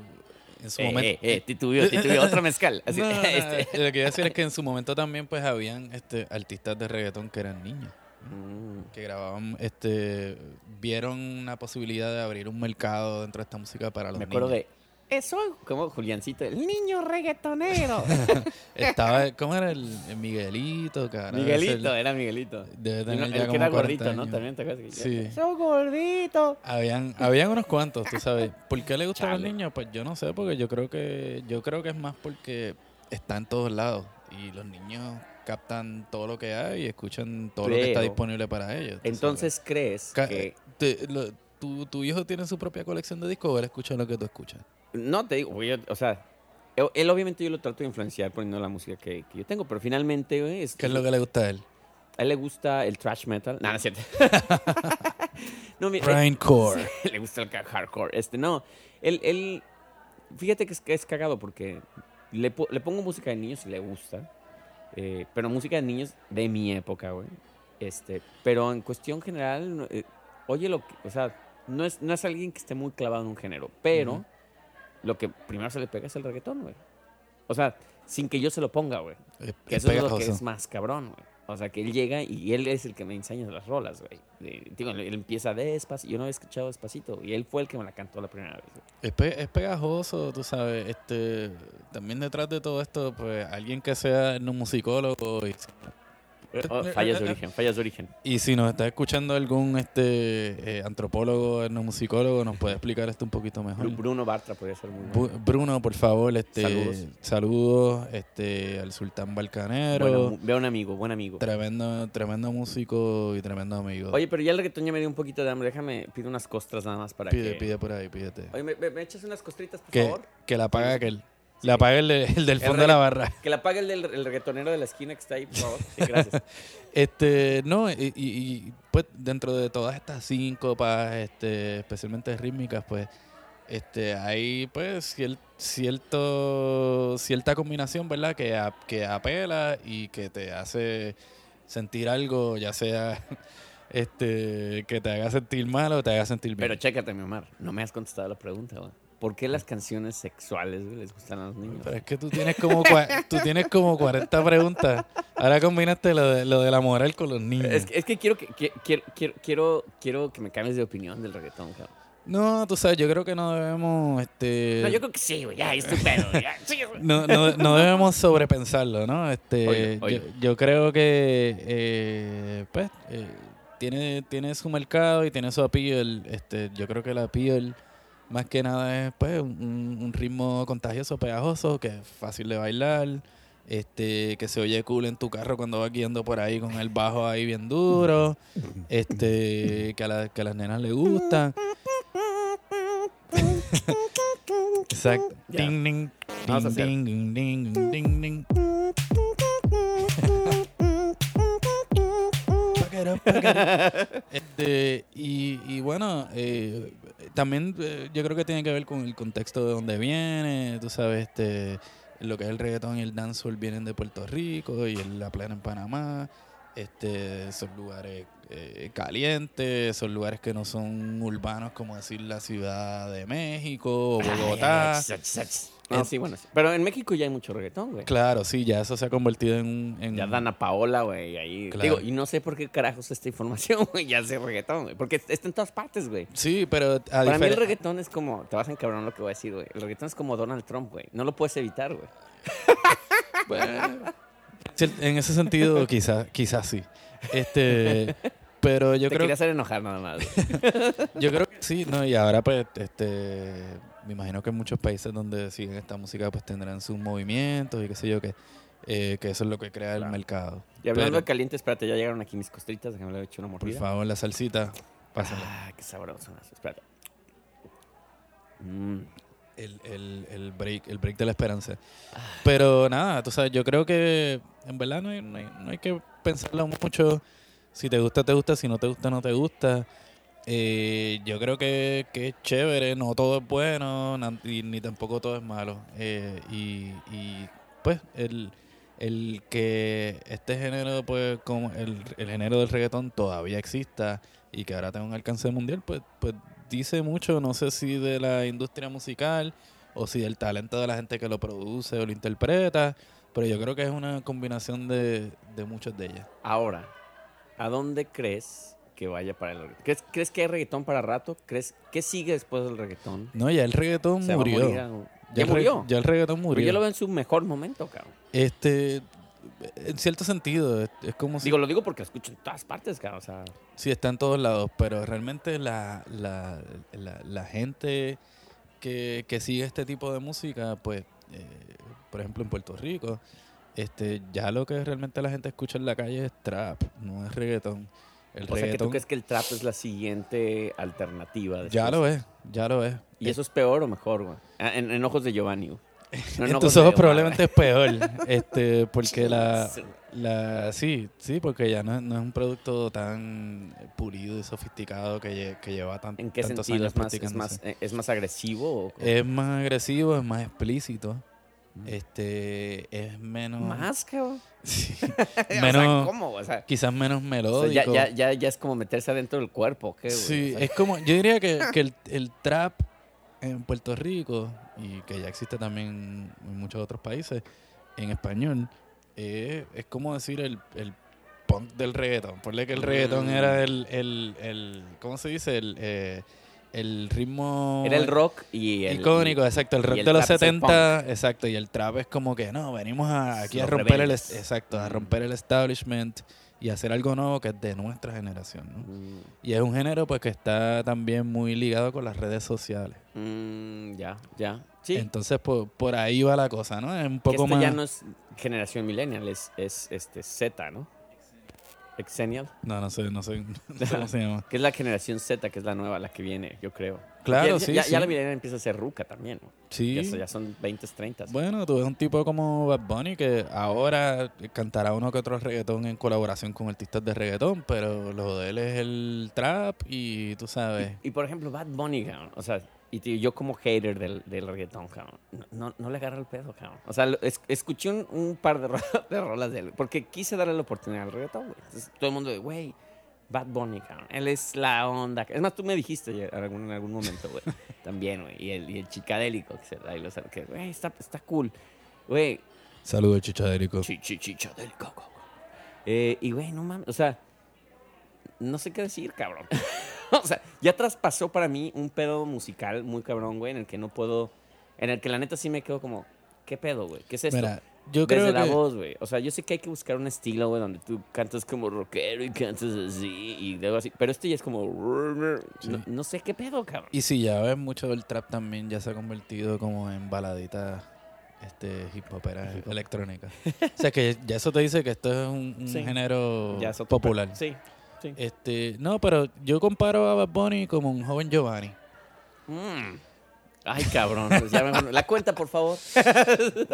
B: en su
A: Eh,
B: momento...
A: eh, eh, titubió, titubió, otro mezcal. Así,
B: No, no,
A: este.
B: Lo que iba a decir es que en su momento también, pues, habían este, artistas de reggaetón que eran niños.
A: Mm.
B: que grababan, este, vieron una posibilidad de abrir un mercado dentro de esta música para los
A: Me acuerdo
B: niños.
A: de. Eso, como Juliancito, el niño reggaetonero.
B: Estaba, ¿cómo era el, el Miguelito?
A: Miguelito, era Miguelito.
B: Debe tener ya
A: que era
B: 40
A: gordito, ¿no? También te acuerdas que
B: Sí.
A: Soy gordito.
B: Habían, habían unos cuantos, tú sabes. ¿Por qué le gustan los
A: Chale.
B: niños? Pues yo no sé, porque yo creo que, yo creo que es más porque está en todos lados. Y los niños captan todo lo que hay y escuchan todo lo que está disponible para ellos. sabes.
A: Entonces, ¿crees
B: Ca-
A: que.?
B: Te- lo- tu, tu hijo tiene su propia colección de discos o él escucha lo que tú escuchas.
A: No te digo, güey, yo- o sea. Él, él obviamente yo lo trato de influenciar poniendo la música que, que yo tengo, pero finalmente, güey, es,
B: ¿Qué es lo que le gusta a él?
A: a él le gusta el thrash metal. No, no es cierto. no, mi-
B: Grindcore.
A: Sí, le gusta el hardcore. Este, no. Él, él, fíjate que es, que es cagado porque le, le pongo música de niños y le gusta. eh, pero música de niños de mi época, güey. Este, pero en cuestión general, eh, oye lo que, o sea, no es, no es alguien que esté muy clavado en un género, pero. Lo que primero se le pega es el reggaetón, güey. O sea, sin que yo se lo ponga, güey.
B: Es,
A: Que
B: es
A: eso es lo que
B: pegajoso.
A: es más cabrón, güey. O sea, que él llega y él es el que me enseña las rolas, güey. Digo, él empieza despacito. Yo no había escuchado despacito. Y él fue el que me la cantó la primera vez.
B: Es, pe- es pegajoso, tú sabes. Este, también detrás de todo esto, pues alguien que sea un musicólogo y,
A: Oh, fallas de origen, fallas de origen.
B: y si nos está escuchando algún este eh, antropólogo, etnomusicólogo, nos puede explicar esto un poquito mejor.
A: Bru- Bruno Bartra podría ser muy
B: Bu-
A: bueno.
B: Bruno, por favor, este,
A: Saludos.
B: saludos, este, al Sultán Balcanero,
A: Bueno, veo un amigo, buen amigo.
B: tremendo, tremendo músico y tremendo amigo.
A: Oye, pero ya el reggaetón ya me dio un poquito de hambre. Déjame, pido unas costras nada más para
B: pide,
A: que...
B: pide por ahí, pídete.
A: Oye, ¿me, me- me echas unas costritas, por
B: Que,
A: favor?
B: que la paga aquel.
A: Sí.
B: La paga el, de- el del
A: El
B: fondo de la barra.
A: Que la pague el del el reggaetonero de la esquina que está ahí, por favor. Sí, gracias.
B: Este, no, y, pues dentro de todas estas síncopas, este, especialmente rítmicas, pues, este, hay pues cier- cierto, cierta combinación, ¿verdad? Que, a- que apela y que te hace sentir algo, ya sea este, que te haga sentir mal o te haga sentir bien.
A: Pero chécate, mi Omar. No me has contestado la pregunta, güey. ¿Por qué las canciones sexuales güey, les gustan a los niños?
B: Pero es que tú tienes como tú tienes como 40 preguntas. Ahora combinaste lo de, lo de la moral con los niños.
A: Es que, es que quiero, que, quiero, quiero, quiero, quiero que me cambies de opinión del reggaetón, cabrón.
B: No, tú sabes, yo creo que no debemos, este,
A: No, yo creo que sí, güey. Ya, estoy pedo. Ya, sí,
B: no, no, no debemos sobrepensarlo, ¿no? Este. Yo, yo creo que, eh, pues, eh, tiene, tiene su mercado y tiene su appeal. Este, yo creo que la appeal, más que nada, es, pues, un, un ritmo contagioso, pegajoso, que es fácil de bailar. Este, que se oye cool en tu carro cuando vas guiando por ahí con el bajo ahí bien duro. Este, que a, la- que a las nenas les gustan. Exacto.
A: Ya.
B: Ding, ding,
A: Vamos a
B: ding,
A: hacer.
B: ding, ding, ding, ding, Este, y, bueno, eh, también eh, yo creo que tiene que ver con el contexto de donde viene, tú sabes, este, lo que es el reggaetón y el dancehall vienen de Puerto Rico y el- la plena en Panamá. Este, son lugares eh, calientes, son lugares que no son urbanos como decir la Ciudad de México o Bogotá.
A: Ay, ach, ach, ach. No, sí, bueno. sí. Pero en México ya hay mucho reggaetón, güey.
B: Claro, sí, ya eso se ha convertido en un... en-
A: Ya Dana Paola, güey, ahí.
B: Claro.
A: Digo, y no sé por qué carajos esta información, güey, ya sé reggaetón, güey. Porque está en todas partes, güey.
B: Sí, pero a
A: Para mí el reggaetón es como, te vas a encabronar lo que voy a decir, güey. El reggaetón es como Donald Trump, güey. No lo puedes evitar, güey.
B: Bueno, en ese sentido, quizás quizás sí. Este, pero yo
A: Te
B: creo
A: quería hacer enojar nada más.
B: yo creo que sí, no, y ahora pues este me imagino que en muchos países donde siguen esta música pues tendrán sus movimientos y qué sé yo que eh, que eso es lo que crea el
A: Claro.
B: mercado.
A: Y hablando
B: Pero,
A: de caliente, espérate, ya llegaron aquí mis costritas, déjame le echo una
B: por
A: mordida.
B: favor, la salsita, pásala.
A: Ah, qué sabroso. Espérate. Mm.
B: el, el, el break, el break de la esperanza. Pero nada, tú sabes, yo creo que en verdad no hay, no hay, no hay que pensarlo mucho. Si te gusta, te gusta. Si no te gusta, no te gusta. Eh, yo creo que, es chévere. No todo es bueno y ni tampoco todo es malo. Eh, y, y pues el, el que este género, pues como el, el género del reggaetón todavía exista y que ahora tenga un alcance mundial, pues, pues dice mucho, no sé si de la industria musical o si del talento de la gente que lo produce o lo interpreta, pero yo creo que es una combinación de, de muchas de ellas.
A: Ahora, ¿a dónde crees que vaya para el reggaetón? ¿Crees, ¿Crees que hay reggaetón para rato? ¿Crees qué sigue después del reggaetón?
B: No, ya el reggaetón
A: ¿Se va a
B: murió.
A: ¿Ya, murió?
B: ya el reggaetón
A: Pero
B: murió.
A: yo lo veo en su mejor momento, cabrón.
B: Este, en cierto sentido, es, es como si,
A: Digo, lo digo porque lo escucho en todas partes, cabrón. O sea,
B: si está en todos lados, pero realmente la, la, la, la gente que, que sigue este tipo de música, pues, eh, por ejemplo, en Puerto Rico, este, ya lo que realmente la gente escucha en la calle es trap, no es reggaetón. El
A: o sea que tú crees que el trap es la siguiente alternativa.
B: ya lo es, ya lo es.
A: ¿Y eso es peor o mejor, güey? Ah, En, en ojos de Giovanni, güey. No
B: en tus ojos probablemente es peor, este, porque la,
A: Sí.
B: la, sí, sí, porque ya no, es- no es un producto tan pulido y sofisticado que, lle- que lleva tan,
A: ¿En qué
B: tantos
A: sentido?
B: años
A: ¿Es más, es, más, eh, ¿Es más agresivo? o-
B: Es más agresivo, es más explícito. Este es menos.
A: Más, cabrón.
B: Sí.
A: o sea, ¿cómo? O sea,
B: Quizás menos
A: o sea,
B: melódico.
A: ya, ya, ya, ya es como meterse adentro del cuerpo, ¿qué?
B: Sí,
A: O sea,
B: es como, yo diría que, que el, el trap en Puerto Rico, y que ya existe también en muchos otros países, en español, eh, es como decir el, el punk del reggaetón. Ponle que el reggaetón
A: Mm.
B: era el, el, el, ¿cómo se dice? El, eh, el ritmo
A: Era el rock y el...
B: icónico, exacto, el rock
A: el
B: de los
A: trap es el
B: 70, exacto, y el trap es como que, no, venimos a, aquí a romper el,
A: rebeldes.
B: exacto, a
A: Mm.
B: romper el establishment y hacer algo nuevo que es de nuestra generación, ¿no?
A: Mm,
B: Y es un género pues que está también muy ligado con las redes sociales.
A: mm, ya, ya. Sí,
B: Entonces por, por ahí va la cosa, ¿no? Es un
A: que
B: poco
A: esto
B: más...
A: ya no es generación millennial, es, es este Z, ¿no? Exennial.
B: No, no sé, no sé, no sé cómo se llama.
A: Que es la generación Z, que es la nueva, la que viene, yo creo.
B: Claro,
A: ya,
B: sí,
A: ya,
B: sí.
A: ya la millennial empieza a ser ruca también, ¿no?
B: Sí.
A: Ya, ya son 20, 30.
B: Bueno, tú ves un tipo como Bad Bunny que ahora cantará uno que otro reggaetón en colaboración con artistas de reggaetón, pero lo de él es el trap y tú sabes...
A: Y por ejemplo, Bad Bunny, o sea, y tío, yo como hater del, del reggaetón, cabrón, no, no, le agarra el pedo, cabrón. O sea, es- escuché un, un par de, ro- de rolas de él, porque quise darle la oportunidad al reggaetón, güey. Entonces todo el mundo, de, güey, Bad Bunny, cabrón, él es la onda. Es más, tú me dijiste en algún, en algún momento, güey, también, güey, y el, y el chicadélico, que, se, ahí lo sabe, que, güey, está, está cool. Güey, chi, chichadélico, güey. Eh, y, güey, no mames, o sea, no sé qué decir, cabrón. o sea, ya traspasó para mí un pedo musical muy cabrón, güey, en el que no puedo, en el que la neta sí me quedo como, ¿qué pedo, güey? ¿Qué es esto?
B: Mira, yo
A: Desde
B: creo
A: la
B: que...
A: voz, güey. O sea, yo sé que hay que buscar un estilo, güey, donde tú cantas como rockero y cantas así y luego así. Pero este ya es como...
B: Sí.
A: No, no sé qué pedo, cabrón.
B: Y si ya ves, mucho del trap también ya se ha convertido como en baladita este, hip hopera
A: Hip hop.
B: electrónica. o sea que ya eso te dice que esto es un, un
A: Sí.
B: género
A: Ya
B: popular.
A: Sí, sí.
B: Este, no, pero yo comparo a Bad Bunny como un joven Giovanni.
A: Mm. Ay, cabrón. pues ya me- La cuenta, por favor.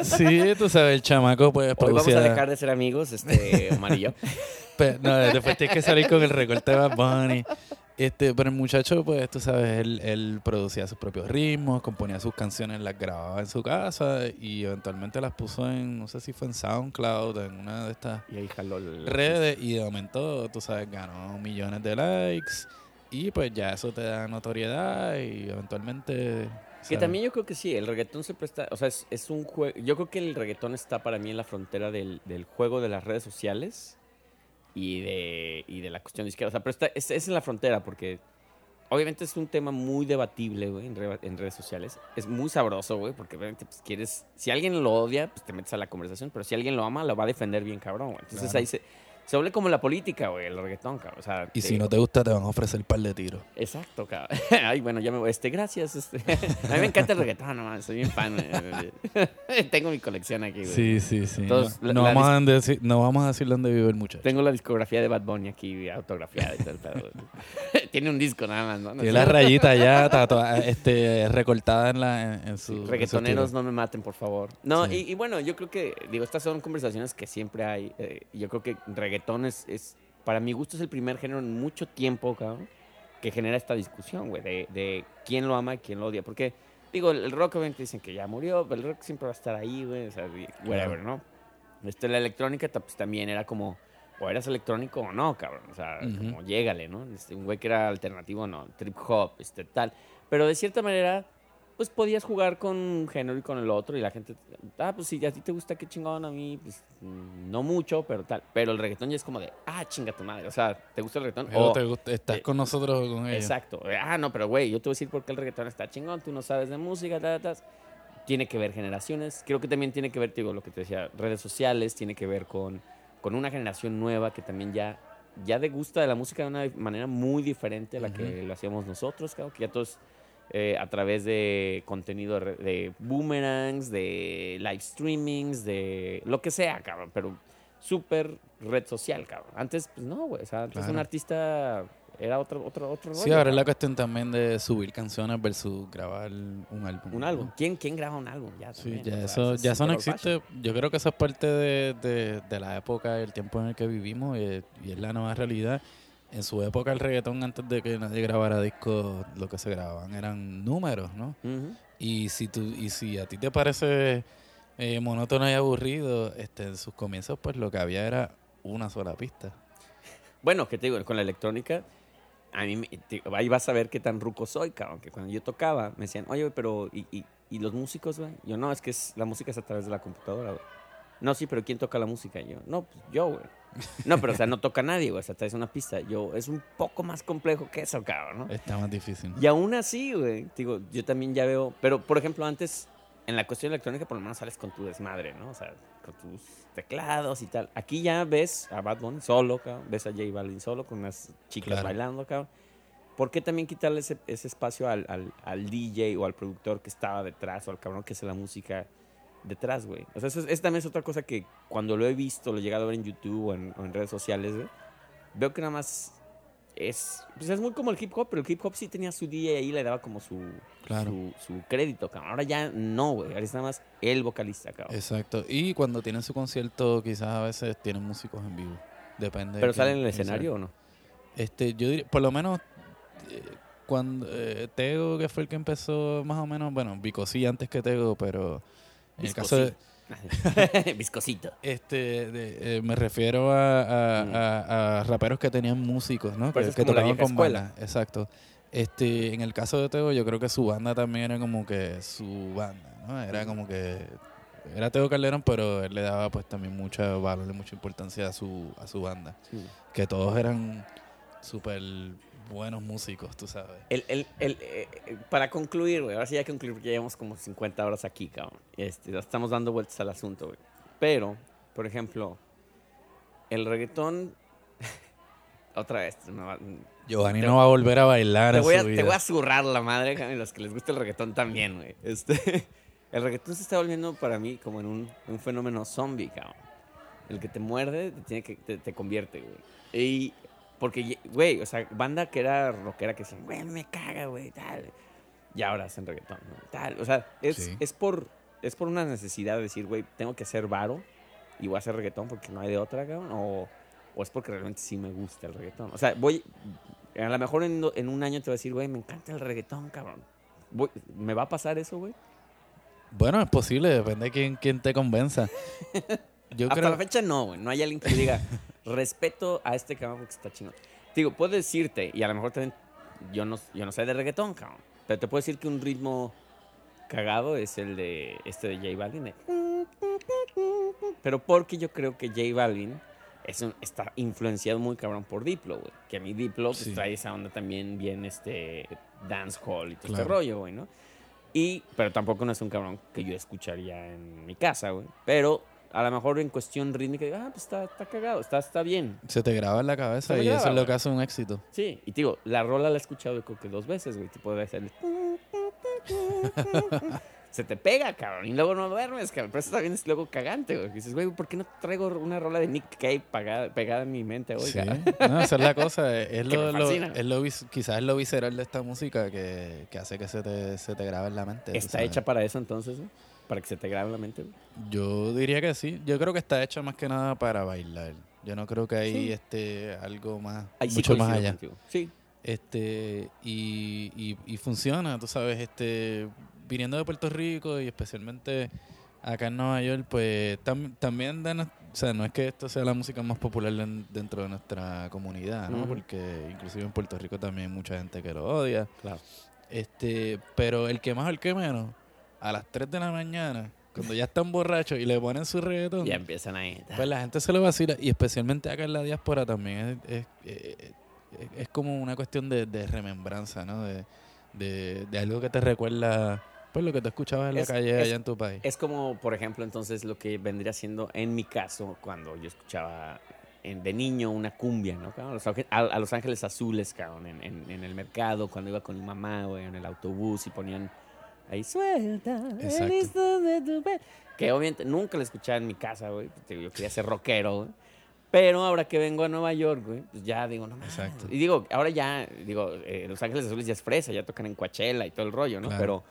B: Sí, tú sabes, el chamaco pues
A: Hoy vamos a dejar de ser amigos, este, Omar y yo.
B: Pe- no, después tienes que salir con el recorte de Bad Bunny. Este, pero el muchacho, pues, tú sabes, él, él producía sus propios ritmos, componía sus canciones, las grababa en su casa y eventualmente las puso en, no sé si fue en SoundCloud, en una de estas
A: Y ahí jaló el...
B: redes y de momento, tú sabes, ganó millones de likes y pues ya eso te da notoriedad y eventualmente...
A: Que
B: ¿sabes?
A: también yo creo que sí, el reggaetón se presta, o sea, es, es un juego, yo creo que el reggaetón está para mí en la frontera del, del juego de las redes sociales y de, y de la cuestión de izquierda, o sea, pero está, es, es en la frontera porque obviamente es un tema muy debatible, güey, en, re- en redes sociales, es muy sabroso, güey, porque obviamente pues quieres, si alguien lo odia, pues te metes a la conversación, pero si alguien lo ama, lo va a defender bien cabrón, güey, entonces
B: Claro.
A: ahí se, se vuelve como la política, güey, el reggaetón, cabrón, o sea,
B: Y si
A: digo,
B: no te gusta, te van a ofrecer un par de tiros.
A: Exacto, cabrón. Ay, bueno, ya me voy. Este, gracias. Este. A mí me encanta el reggaetón, no mames, soy bien fan. Tengo mi colección aquí, güey.
B: Sí, sí, sí.
A: Entonces,
B: no,
A: la-
B: no
A: la
B: vamos a decir, no vamos a decir dónde vive el muchacho.
A: Tengo la discografía de Bad Bunny aquí autografiada y pedo, güey. Tiene un disco nada más, ¿no? No
B: Tiene la rayita ya tatua- este, recortada en, la, en, en su.
A: Sí,
B: en su
A: reggaetoneros, no me maten, por favor. No,
B: Sí.
A: y, y bueno, yo creo que, digo, estas son conversaciones que siempre hay. eh, yo creo que reggaetón es, es, para mi gusto, es el primer género en mucho tiempo, cabrón, que genera esta discusión, güey, de, de quién lo ama y quién lo odia. Porque, digo, el, el rock obviamente dicen que ya murió, pero el rock siempre va a estar ahí, güey, o sea, whatever, ¿no? Este, la electrónica pues, también era como, o eras electrónico o no, cabrón, o sea,
B: Ujú.
A: como llégale, ¿no? Este, un güey que era alternativo, no, trip hop, este, tal. Pero de cierta manera, pues podías jugar con un género y con el otro y la gente, ah, pues si a ti te gusta, qué chingón a mí, pues no mucho, pero tal. Pero el reggaetón ya es como de, ah, chinga tu madre, o sea, ¿te gusta el reggaetón? O-
B: te gusta- estás
A: eh,
B: con nosotros o con ellos.
A: Exacto. Ah, no, pero güey, yo te voy a decir por qué el reggaetón está chingón, tú no sabes de música, ta, ta, ta. Tiene que ver generaciones, creo que también tiene que ver, digo, lo que te decía, redes sociales, tiene que ver con, con una generación nueva que también ya, ya degusta de la música de una manera muy diferente a la que lo hacíamos nosotros, claro, que ya todos eh, a través de contenido de, boomerangs, de live streamings, de lo que sea, cabrón, pero súper red social, cabrón. Antes, pues no, güey, o sea, antes
B: Claro.
A: un artista era otro, otro, otro
B: Sí,
A: rollo,
B: ahora es la cuestión también de subir canciones versus grabar un álbum.
A: Un álbum. ¿Quién, ¿Quién graba un álbum? Ya,
B: Sí, ya
A: sea,
B: eso,
A: es
B: ya eso no existe. Yo creo que eso es parte de, de- de la época, el tiempo en el que vivimos y, y es la nueva realidad. En su época el reggaetón, antes de que nadie grabara discos, lo que se grababan eran números, ¿no? Y si tú, y si a ti te parece eh, monótono y aburrido, este, en sus comienzos, pues lo que había era una sola pista.
A: Bueno, que te digo, con la electrónica, a mí te- ahí vas a ver qué tan ruco soy, cabrón. Que cuando yo tocaba, me decían, oye, pero ¿y, y, y los músicos, güey? Yo, no, es que es, la música es a través de la computadora, güey. No, sí, pero ¿quién toca la música? Yo, no, pues yo, güey. No, pero o sea, no toca nadie, güey. O sea, traes una pista. Yo, es un poco más complejo que eso, cabrón, ¿no?
B: Está más difícil.
A: Y aún así, güey, digo, yo también ya veo, pero por ejemplo, antes, en la cuestión electrónica, por lo menos sales con tu desmadre, ¿no? O sea, con tus teclados y tal. Aquí ya ves a Bad Bunny solo, cabrón, ves a J Balvin solo con unas chicas
B: Claro.
A: bailando, cabrón. ¿Por qué también quitarle ese, ese espacio al, al, al DJ o al productor que estaba detrás o al cabrón que hace la música detrás, güey? O sea, eso también es otra cosa que cuando lo he visto, lo he llegado a ver en YouTube o en, o en redes sociales, güey, veo que nada más es, pues es muy como el hip hop, pero el hip hop sí tenía su DJ ahí, le daba como su,
B: Claro.
A: su, su crédito, cabrón. Ahora ya no, güey. Ahora es nada más el vocalista, cabrón.
B: Exacto. Y cuando tienen su concierto, quizás a veces tienen músicos en vivo. Depende. de
A: ¿Pero
B: quién-
A: sale en el
B: quién sea.
A: escenario o no?
B: Este, yo diría, por lo menos, eh, cuando eh, Tego, que fue el que empezó más o menos, bueno, Vico sí antes que Tego, pero en el caso de,
A: Viscosito.
B: este, de- eh, me refiero a, a-
A: Mm.
B: a- a raperos que tenían músicos, ¿no?
A: Pero
B: Que, tocaban con
A: escuela.
B: banda, exacto. Este, en el caso de Tego, yo creo que su banda también era como que su banda, ¿no? Era como que era Tego Calderón, pero él le daba pues también mucho valor y mucha importancia a su, a su banda. Que todos eran súper buenos músicos, tú sabes.
A: El, el, el, eh, eh, para concluir, güey, ahora sí hay que concluir porque llevamos como 50 horas aquí, cabrón. Este, estamos dando vueltas al asunto, güey. Pero, por ejemplo, el reggaetón. otra vez. va-
B: Giovanni
A: Te-
B: no va a volver a bailar
A: te, voy
B: su
A: a, te
B: vida.
A: voy a zurrar la madre, y los que les gusta el reggaetón también, güey. Este, el reggaetón se está volviendo para mí como en un, un fenómeno zombie, cabrón. El que te muerde te, tiene que, te, te convierte, güey. Y porque, güey, o sea, banda que era rockera que decían, güey, me caga, güey, tal. Y ahora hacen reggaetón, ¿no? Tal. O sea, es,
B: Sí.
A: es, por, es por una necesidad de decir, güey, tengo que hacer varo y voy a hacer reggaetón porque no hay de otra, cabrón. O, o es porque realmente sí me gusta el reggaetón. O sea, voy. A lo mejor en, en un año te voy a decir, güey, me encanta el reggaetón, cabrón. Voy- ¿Me va a pasar eso, güey?
B: Bueno, es posible, depende de quién, quién te convenza. Yo
A: Hasta
B: creo
A: la fecha no, güey. No hay alguien que diga, respeto a este cabrón porque está chingón. Digo, puedo decirte, y a lo mejor también, yo no, yo no sé de reggaetón, cabrón. Pero te puedo decir que un ritmo cagado es el de este de J Balvin. Pero porque yo creo que J Balvin es un- está influenciado muy cabrón por Diplo, güey. Que a mí Diplo pues,
B: Sí.
A: trae esa onda también bien este dancehall y todo este
B: Claro.
A: rollo, güey, ¿no? Y, pero tampoco no es un cabrón que yo escucharía en mi casa, güey. Pero a lo mejor en cuestión rítmica, digo, ah, pues está, está cagado, está, está bien.
B: se te graba en la cabeza y eso
A: graba,
B: es lo que hace un éxito.
A: Sí, y te digo, la rola la he escuchado creo que dos veces, güey. Tipo, debe ser Se te pega, cabrón, y luego no duermes, cabrón. Pero eso también es luego cagante, güey. Dices, güey, ¿por qué no traigo una rola de Nick Cave pagada- pegada en mi mente hoy,
B: Sí.
A: cabrón?
B: No, esa es la cosa. Es lo, lo- es lo quizás es lo visceral de esta música que, que hace que se te, se te grabe en la mente.
A: ¿Está hecha para eso entonces, güey? Para que se te grabe en la mente, güey.
B: Yo diría que sí. Yo creo que está hecha más que nada para bailar. Yo no creo que hay
A: Sí.
B: este algo más,
A: Ahí sí
B: mucho más allá.
A: contigo. Sí,
B: Este, y, y, y funciona, tú sabes, este, viniendo de Puerto Rico y especialmente acá en Nueva York, pues tam- también, de o sea, no es que esto sea la música más popular en- dentro de nuestra comunidad, ¿no? Porque inclusive en Puerto Rico también hay mucha gente que lo odia.
A: claro.
B: Este, pero el que más o el que menos, a las 3 de la mañana, cuando ya están borrachos y le ponen su reggaetón,
A: Ya empiezan ahí.
B: pues la gente se lo vacila y especialmente acá en la diáspora también es, es, es- es- como una cuestión de, de remembranza, ¿no? De, de, de algo que te recuerda pues lo que tú escuchabas en la calle allá en tu país.
A: Es como, por ejemplo, entonces lo que vendría siendo, en mi caso, cuando yo escuchaba de niño una cumbia, ¿no? a Los Ángeles Azules, cabrón, en, en- en el mercado, cuando iba con mi mamá, güey, en el autobús y ponían ahí, suelta, el
B: Exacto.
A: de tu pe-". Que obviamente nunca la escuchaba en mi casa, güey. Yo quería ser rockero, güey. Pero ahora que vengo a Nueva York, güey, pues ya digo, no mames.
B: Exacto.
A: Y digo, ahora ya, digo, eh, Los Ángeles Azules ya es fresa, ya tocan en Coachella y todo el rollo, ¿no?
B: Claro.
A: Pero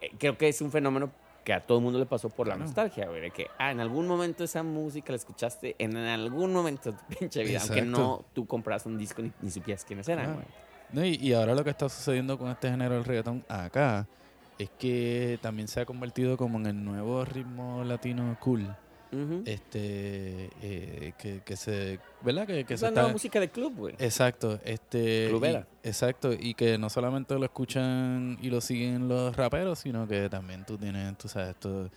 A: eh, creo que es un fenómeno que a todo el mundo le pasó por la
B: Claro.
A: nostalgia, güey. De que, ah, en algún momento esa música la escuchaste en algún momento de tu pinche vida. Aunque
B: Exacto.
A: no tú compras un disco ni, ni supieras quiénes eran,
B: Claro.
A: güey.
B: No, y, y ahora lo que está sucediendo con este género del reggaetón acá es que también se ha convertido como en el nuevo ritmo latino cool. Este, eh, que, que se, ¿verdad? Que, que
A: es
B: se
A: la
B: está,
A: nueva música de club, güey.
B: Exacto, este
A: Clubera.
B: y- exacto, y que no solamente lo escuchan y lo siguen los raperos, sino que también tú tienes, tú sabes, estos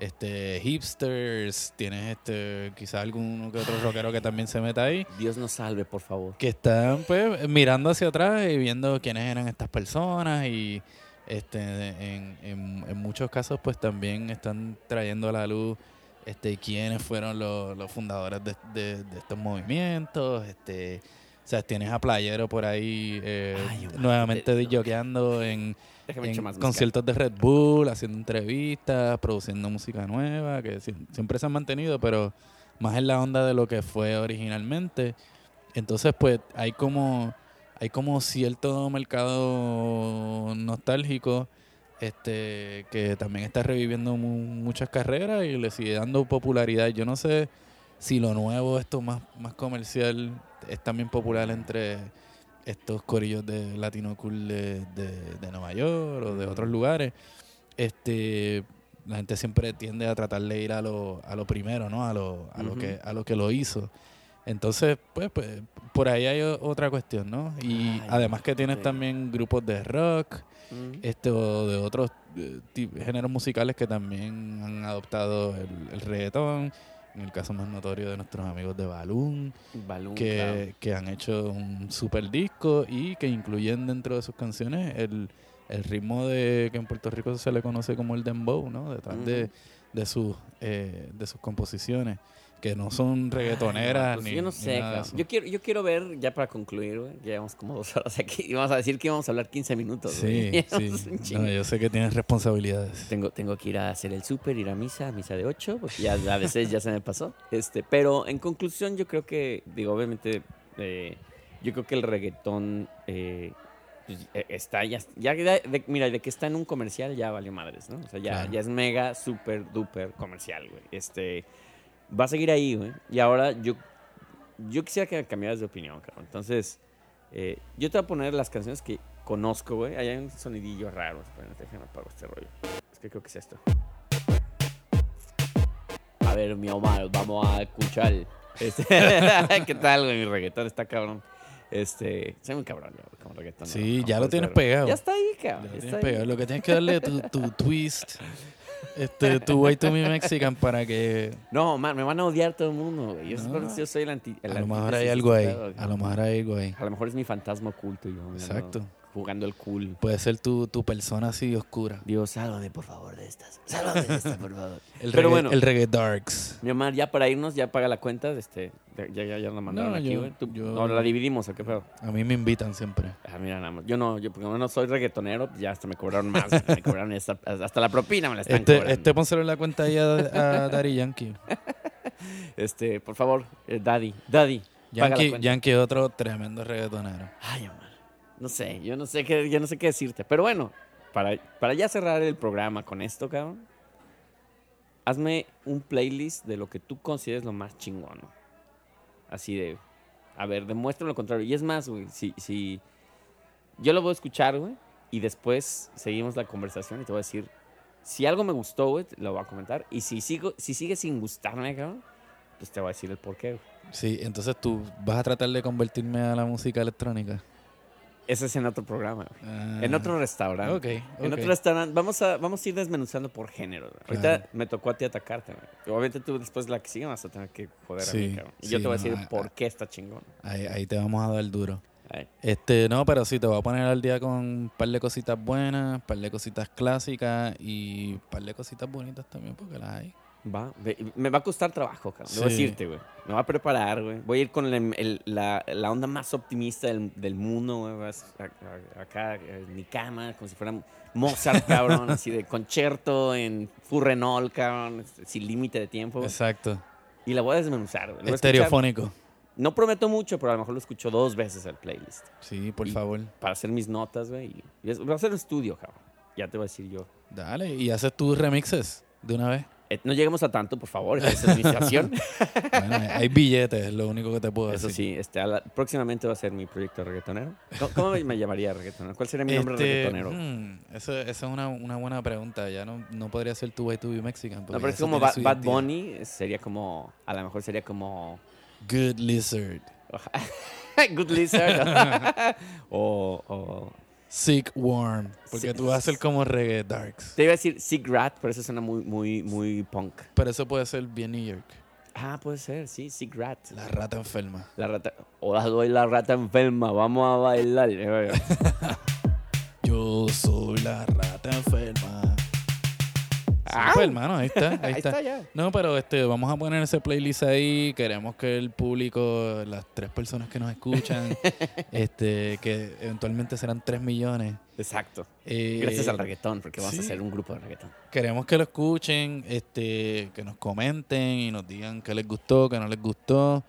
B: este hipsters, tienes este quizás alguno que otro rockero que también se meta ahí,
A: Dios nos salve, por favor.
B: que están pues mirando hacia atrás y viendo quiénes eran estas personas y este en, en, en muchos casos pues también están trayendo a la luz este quiénes fueron los, los fundadores de, de- de estos movimientos este o sea tienes a Playero por ahí eh,
A: Ay,
B: nuevamente
A: te-
B: disjoqueando en, en conciertos de Red Bull haciendo entrevistas produciendo música nueva que sie- siempre se han mantenido pero más en la onda de lo que fue originalmente. Entonces pues hay como hay como cierto mercado nostálgico este que también está reviviendo mu- muchas carreras y le sigue dando popularidad. Yo no sé si lo nuevo, esto más, más comercial, es también popular entre estos corillos de Latino Cool de, de- de Nueva York o de otros lugares. Este la gente siempre tiende a tratar de ir a lo, a lo primero, ¿no? A lo, a lo que a lo que lo hizo. Entonces, pues, pues por ahí hay otra cuestión, ¿no? Y
A: Ay,
B: además que tienes también grupos de rock,
A: Ujú.
B: este o de otros eh, géneros musicales que también han adoptado el, el reggaetón. En el caso más notorio de nuestros amigos de Balloon,
A: Balloon, claro.
B: que, han hecho un super disco y que incluyen dentro de sus canciones el, el ritmo de que en Puerto Rico se le conoce como el dembow, ¿no? Detrás de, de, sus, eh, de sus composiciones, que no son reggaetoneras
A: Pues
B: ni
A: yo no sé,
B: nada.
A: Yo quiero, yo quiero ver, ya para concluir, güey, llevamos como dos horas aquí, y vamos a decir que íbamos a hablar 15 minutos,
B: Sí, sí. No, yo sé que tienes responsabilidades.
A: Tengo, tengo que ir a hacer el súper, ir a misa, misa de 8, porque ya a veces ya se me pasó. Este, pero en conclusión, yo creo que, digo, obviamente, eh, yo creo que el reggaetón eh, pues, eh, está ya, ya de- mira, de que está en un comercial ya valió madres, ¿no? O sea, ya,
B: Claro.
A: ya es mega, super, duper comercial, güey. Este, va a seguir ahí, güey. Y ahora yo, yo quisiera que cambiaras de opinión, cabrón. Entonces, eh, yo te voy a poner las canciones que conozco, güey. Hay un sonidillo raro. Espérate, déjame apago este rollo. Es que creo que es esto. A ver, mi Omar, vamos a escuchar. Este, ¿Qué tal, güey? Mi reggaetón está cabrón. Este, soy muy cabrón, yo, como reggaetón.
B: Sí,
A: ¿no?
B: ya lo tienes
A: pero-
B: pegado.
A: Ya está ahí,
B: Ya
A: cabrón.
B: lo tienes pegado. Lo que tienes que darle tu, tu twist, este, tu way to me Mexican para que
A: No, man, me van a odiar todo el mundo, güey. Yo,
B: No.
A: yo soy el anti. el
B: a lo mejor hay algo ahí. A lo mejor hay algo ahí.
A: A lo mejor es mi fantasma oculto yo.
B: Exacto.
A: Jugando el cool.
B: Puede ser tu, tu persona así oscura.
A: Dios, sálvame por favor de estas. Sálvame de estas, por favor.
B: El
A: Pero
B: reggae,
A: bueno.
B: el reggae darks.
A: Mi Omar, ya para irnos, ya paga la cuenta. Este, ya, ya, ya la mandaron
B: No,
A: aquí, güey. No, la dividimos, ¿o qué pedo?
B: A mí me invitan siempre.
A: Ah, mira, nada más. Yo no, yo porque no soy reggaetonero, ya hasta me cobraron más. me cobraron hasta, hasta la propina me la están
B: Este,
A: cobrando.
B: este pónselo en la cuenta ahí a, a Daddy Yankee.
A: Este, por favor, eh, Daddy, Daddy, paga la
B: Yankee,
A: cuenta.
B: Yankee es otro tremendo reggaetonero.
A: Ay, Omar. No sé, yo no sé qué, yo no sé qué decirte. Pero bueno, para, para ya cerrar el programa con esto, cabrón, hazme un playlist de lo que tú consideres lo más chingón. ¿no? Así de, a ver, demuéstrame lo contrario. Y es más, güey, si, si yo lo voy a escuchar, güey, y después seguimos la conversación y te voy a decir, si algo me gustó, güey, lo voy a comentar. Y si, sigo, si sigue sin gustarme, cabrón, pues te voy a decir el porqué, güey.
B: Sí, entonces tú vas a tratar de convertirme a la música electrónica.
A: Ese es en otro programa, güey.
B: Ah,
A: En otro restaurante.
B: Ok,
A: En
B: ok.
A: otro restaurante, vamos a, vamos a ir desmenuzando por género. güey. Ahorita me tocó a ti atacarte. güey. Obviamente tú después la que sigue vas a tener que joder a
B: Sí,
A: mí, cabrón. Y yo te voy a decir por
B: ah.
A: qué está chingón.
B: Ahí, ahí te vamos a dar duro. Este, no, pero sí, te voy a poner al día con un par de cositas buenas, un par de cositas clásicas y un par de cositas bonitas también, porque las hay.
A: Va, me va a costar trabajo, cabrón. Debo
B: Sí.
A: decirte, güey. Me voy a preparar, güey. Voy a ir con el- el- la, la onda más optimista del, del mundo, güey. Acá en mi cama, como si fuera Mozart, cabrón. así de concierto en Furrenol, cabrón. este, Sin límite de tiempo.
B: Exacto.
A: Y la voy a desmenuzar, güey.
B: Estereofónico.
A: No prometo mucho, pero a lo mejor lo escucho dos veces el playlist.
B: Sí, por
A: Y-
B: favor.
A: Para hacer mis notas, güey. Voy a hacer un estudio, cabrón. Ya te voy a decir yo.
B: Dale, y haces tus remixes de una vez.
A: Eh, no lleguemos a tanto, por favor, esa es mi.
B: Bueno, hay billetes, es lo único que te puedo
A: Eso
B: decir.
A: sí, este, la- próximamente va a ser mi proyecto reggaetonero. ¿Cómo, cómo me llamaría reggaetonero? ¿Cuál sería mi nombre
B: Este,
A: reggaetonero?
B: hmm, eso, esa es una, una buena pregunta. Ya no, no podría ser tu to be Mexican.
A: No, pero es
B: eso
A: como Bad. Bunny, sería como, a lo mejor sería como
B: Good Lizard.
A: Good Lizard o, o-
B: Sick Worm. Porque tú vas a ser como reggae darks.
A: te iba a decir Sig Rat, pero eso suena muy, muy, muy punk.
B: Pero eso puede ser bien New York.
A: Ah, puede ser, sí, Sig Rat.
B: La rata enferma.
A: La rata. Hola, doy la rata enferma, vamos a bailar.
B: Yo soy la rata enferma.
A: Ah.
B: pues, hermano, ahí está, ahí,
A: Ahí
B: está.
A: está ya.
B: No, pero este, vamos a poner ese playlist ahí. Queremos que el público, las tres personas que nos escuchan, este, que eventualmente serán tres millones.
A: Exacto.
B: eh,
A: Gracias al reggaetón, porque vamos
B: sí.
A: a hacer un grupo de reggaetón.
B: Queremos que lo escuchen, este, que nos comenten y nos digan qué les gustó, qué no les gustó.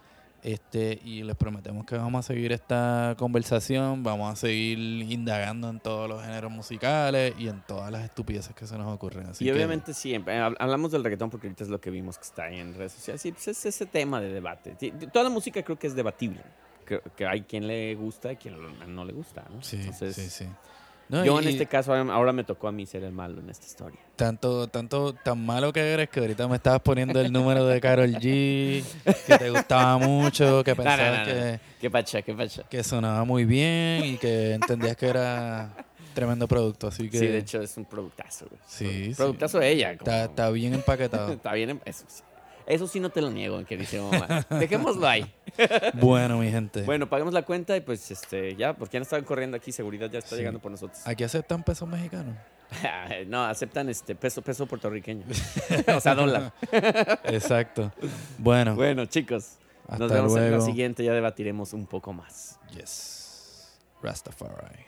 B: Este, y les prometemos que vamos a seguir esta conversación, vamos a seguir indagando en todos los géneros musicales y en todas las estupideces que se nos ocurren. Así
A: y
B: que-
A: obviamente em- hab- hablamos del reggaetón porque ahorita es lo que vimos que está ahí en redes sociales. Sí, pues es ese tema de debate. Toda la música creo que es debatible. Creo que hay quien le gusta y quien no le gusta, ¿no?
B: Sí,
A: Entonces,
B: sí, sí. No,
A: yo en este caso ahora me tocó a mí ser el malo en esta historia.
B: Tanto, tanto, tan malo que eres que ahorita me estabas poniendo el número de Carol G, que te gustaba mucho, que pensabas
A: no, no.
B: que,
A: ¿Qué pacha, qué pacha?
B: que sonaba muy bien y que entendías que era tremendo producto. Así que
A: Sí, de hecho es un productazo, güey.
B: Sí, sí.
A: Productazo de ella. como-
B: está, está bien empaquetado.
A: Está bien, eso sí. Eso sí no te lo niego, queridísimo mamá. Dejémoslo ahí.
B: bueno, mi gente.
A: Bueno, paguemos la cuenta y pues este, ya, porque ya no estaban corriendo aquí, seguridad ya está
B: Sí.
A: llegando por nosotros.
B: Aquí aceptan pesos mexicanos.
A: no, aceptan este peso, peso puertorriqueño. o sea, dólar.
B: Exacto. Bueno,
A: Bueno, chicos,
B: hasta
A: nos vemos en la siguiente, ya debatiremos un poco más.
B: Yes. Rastafari.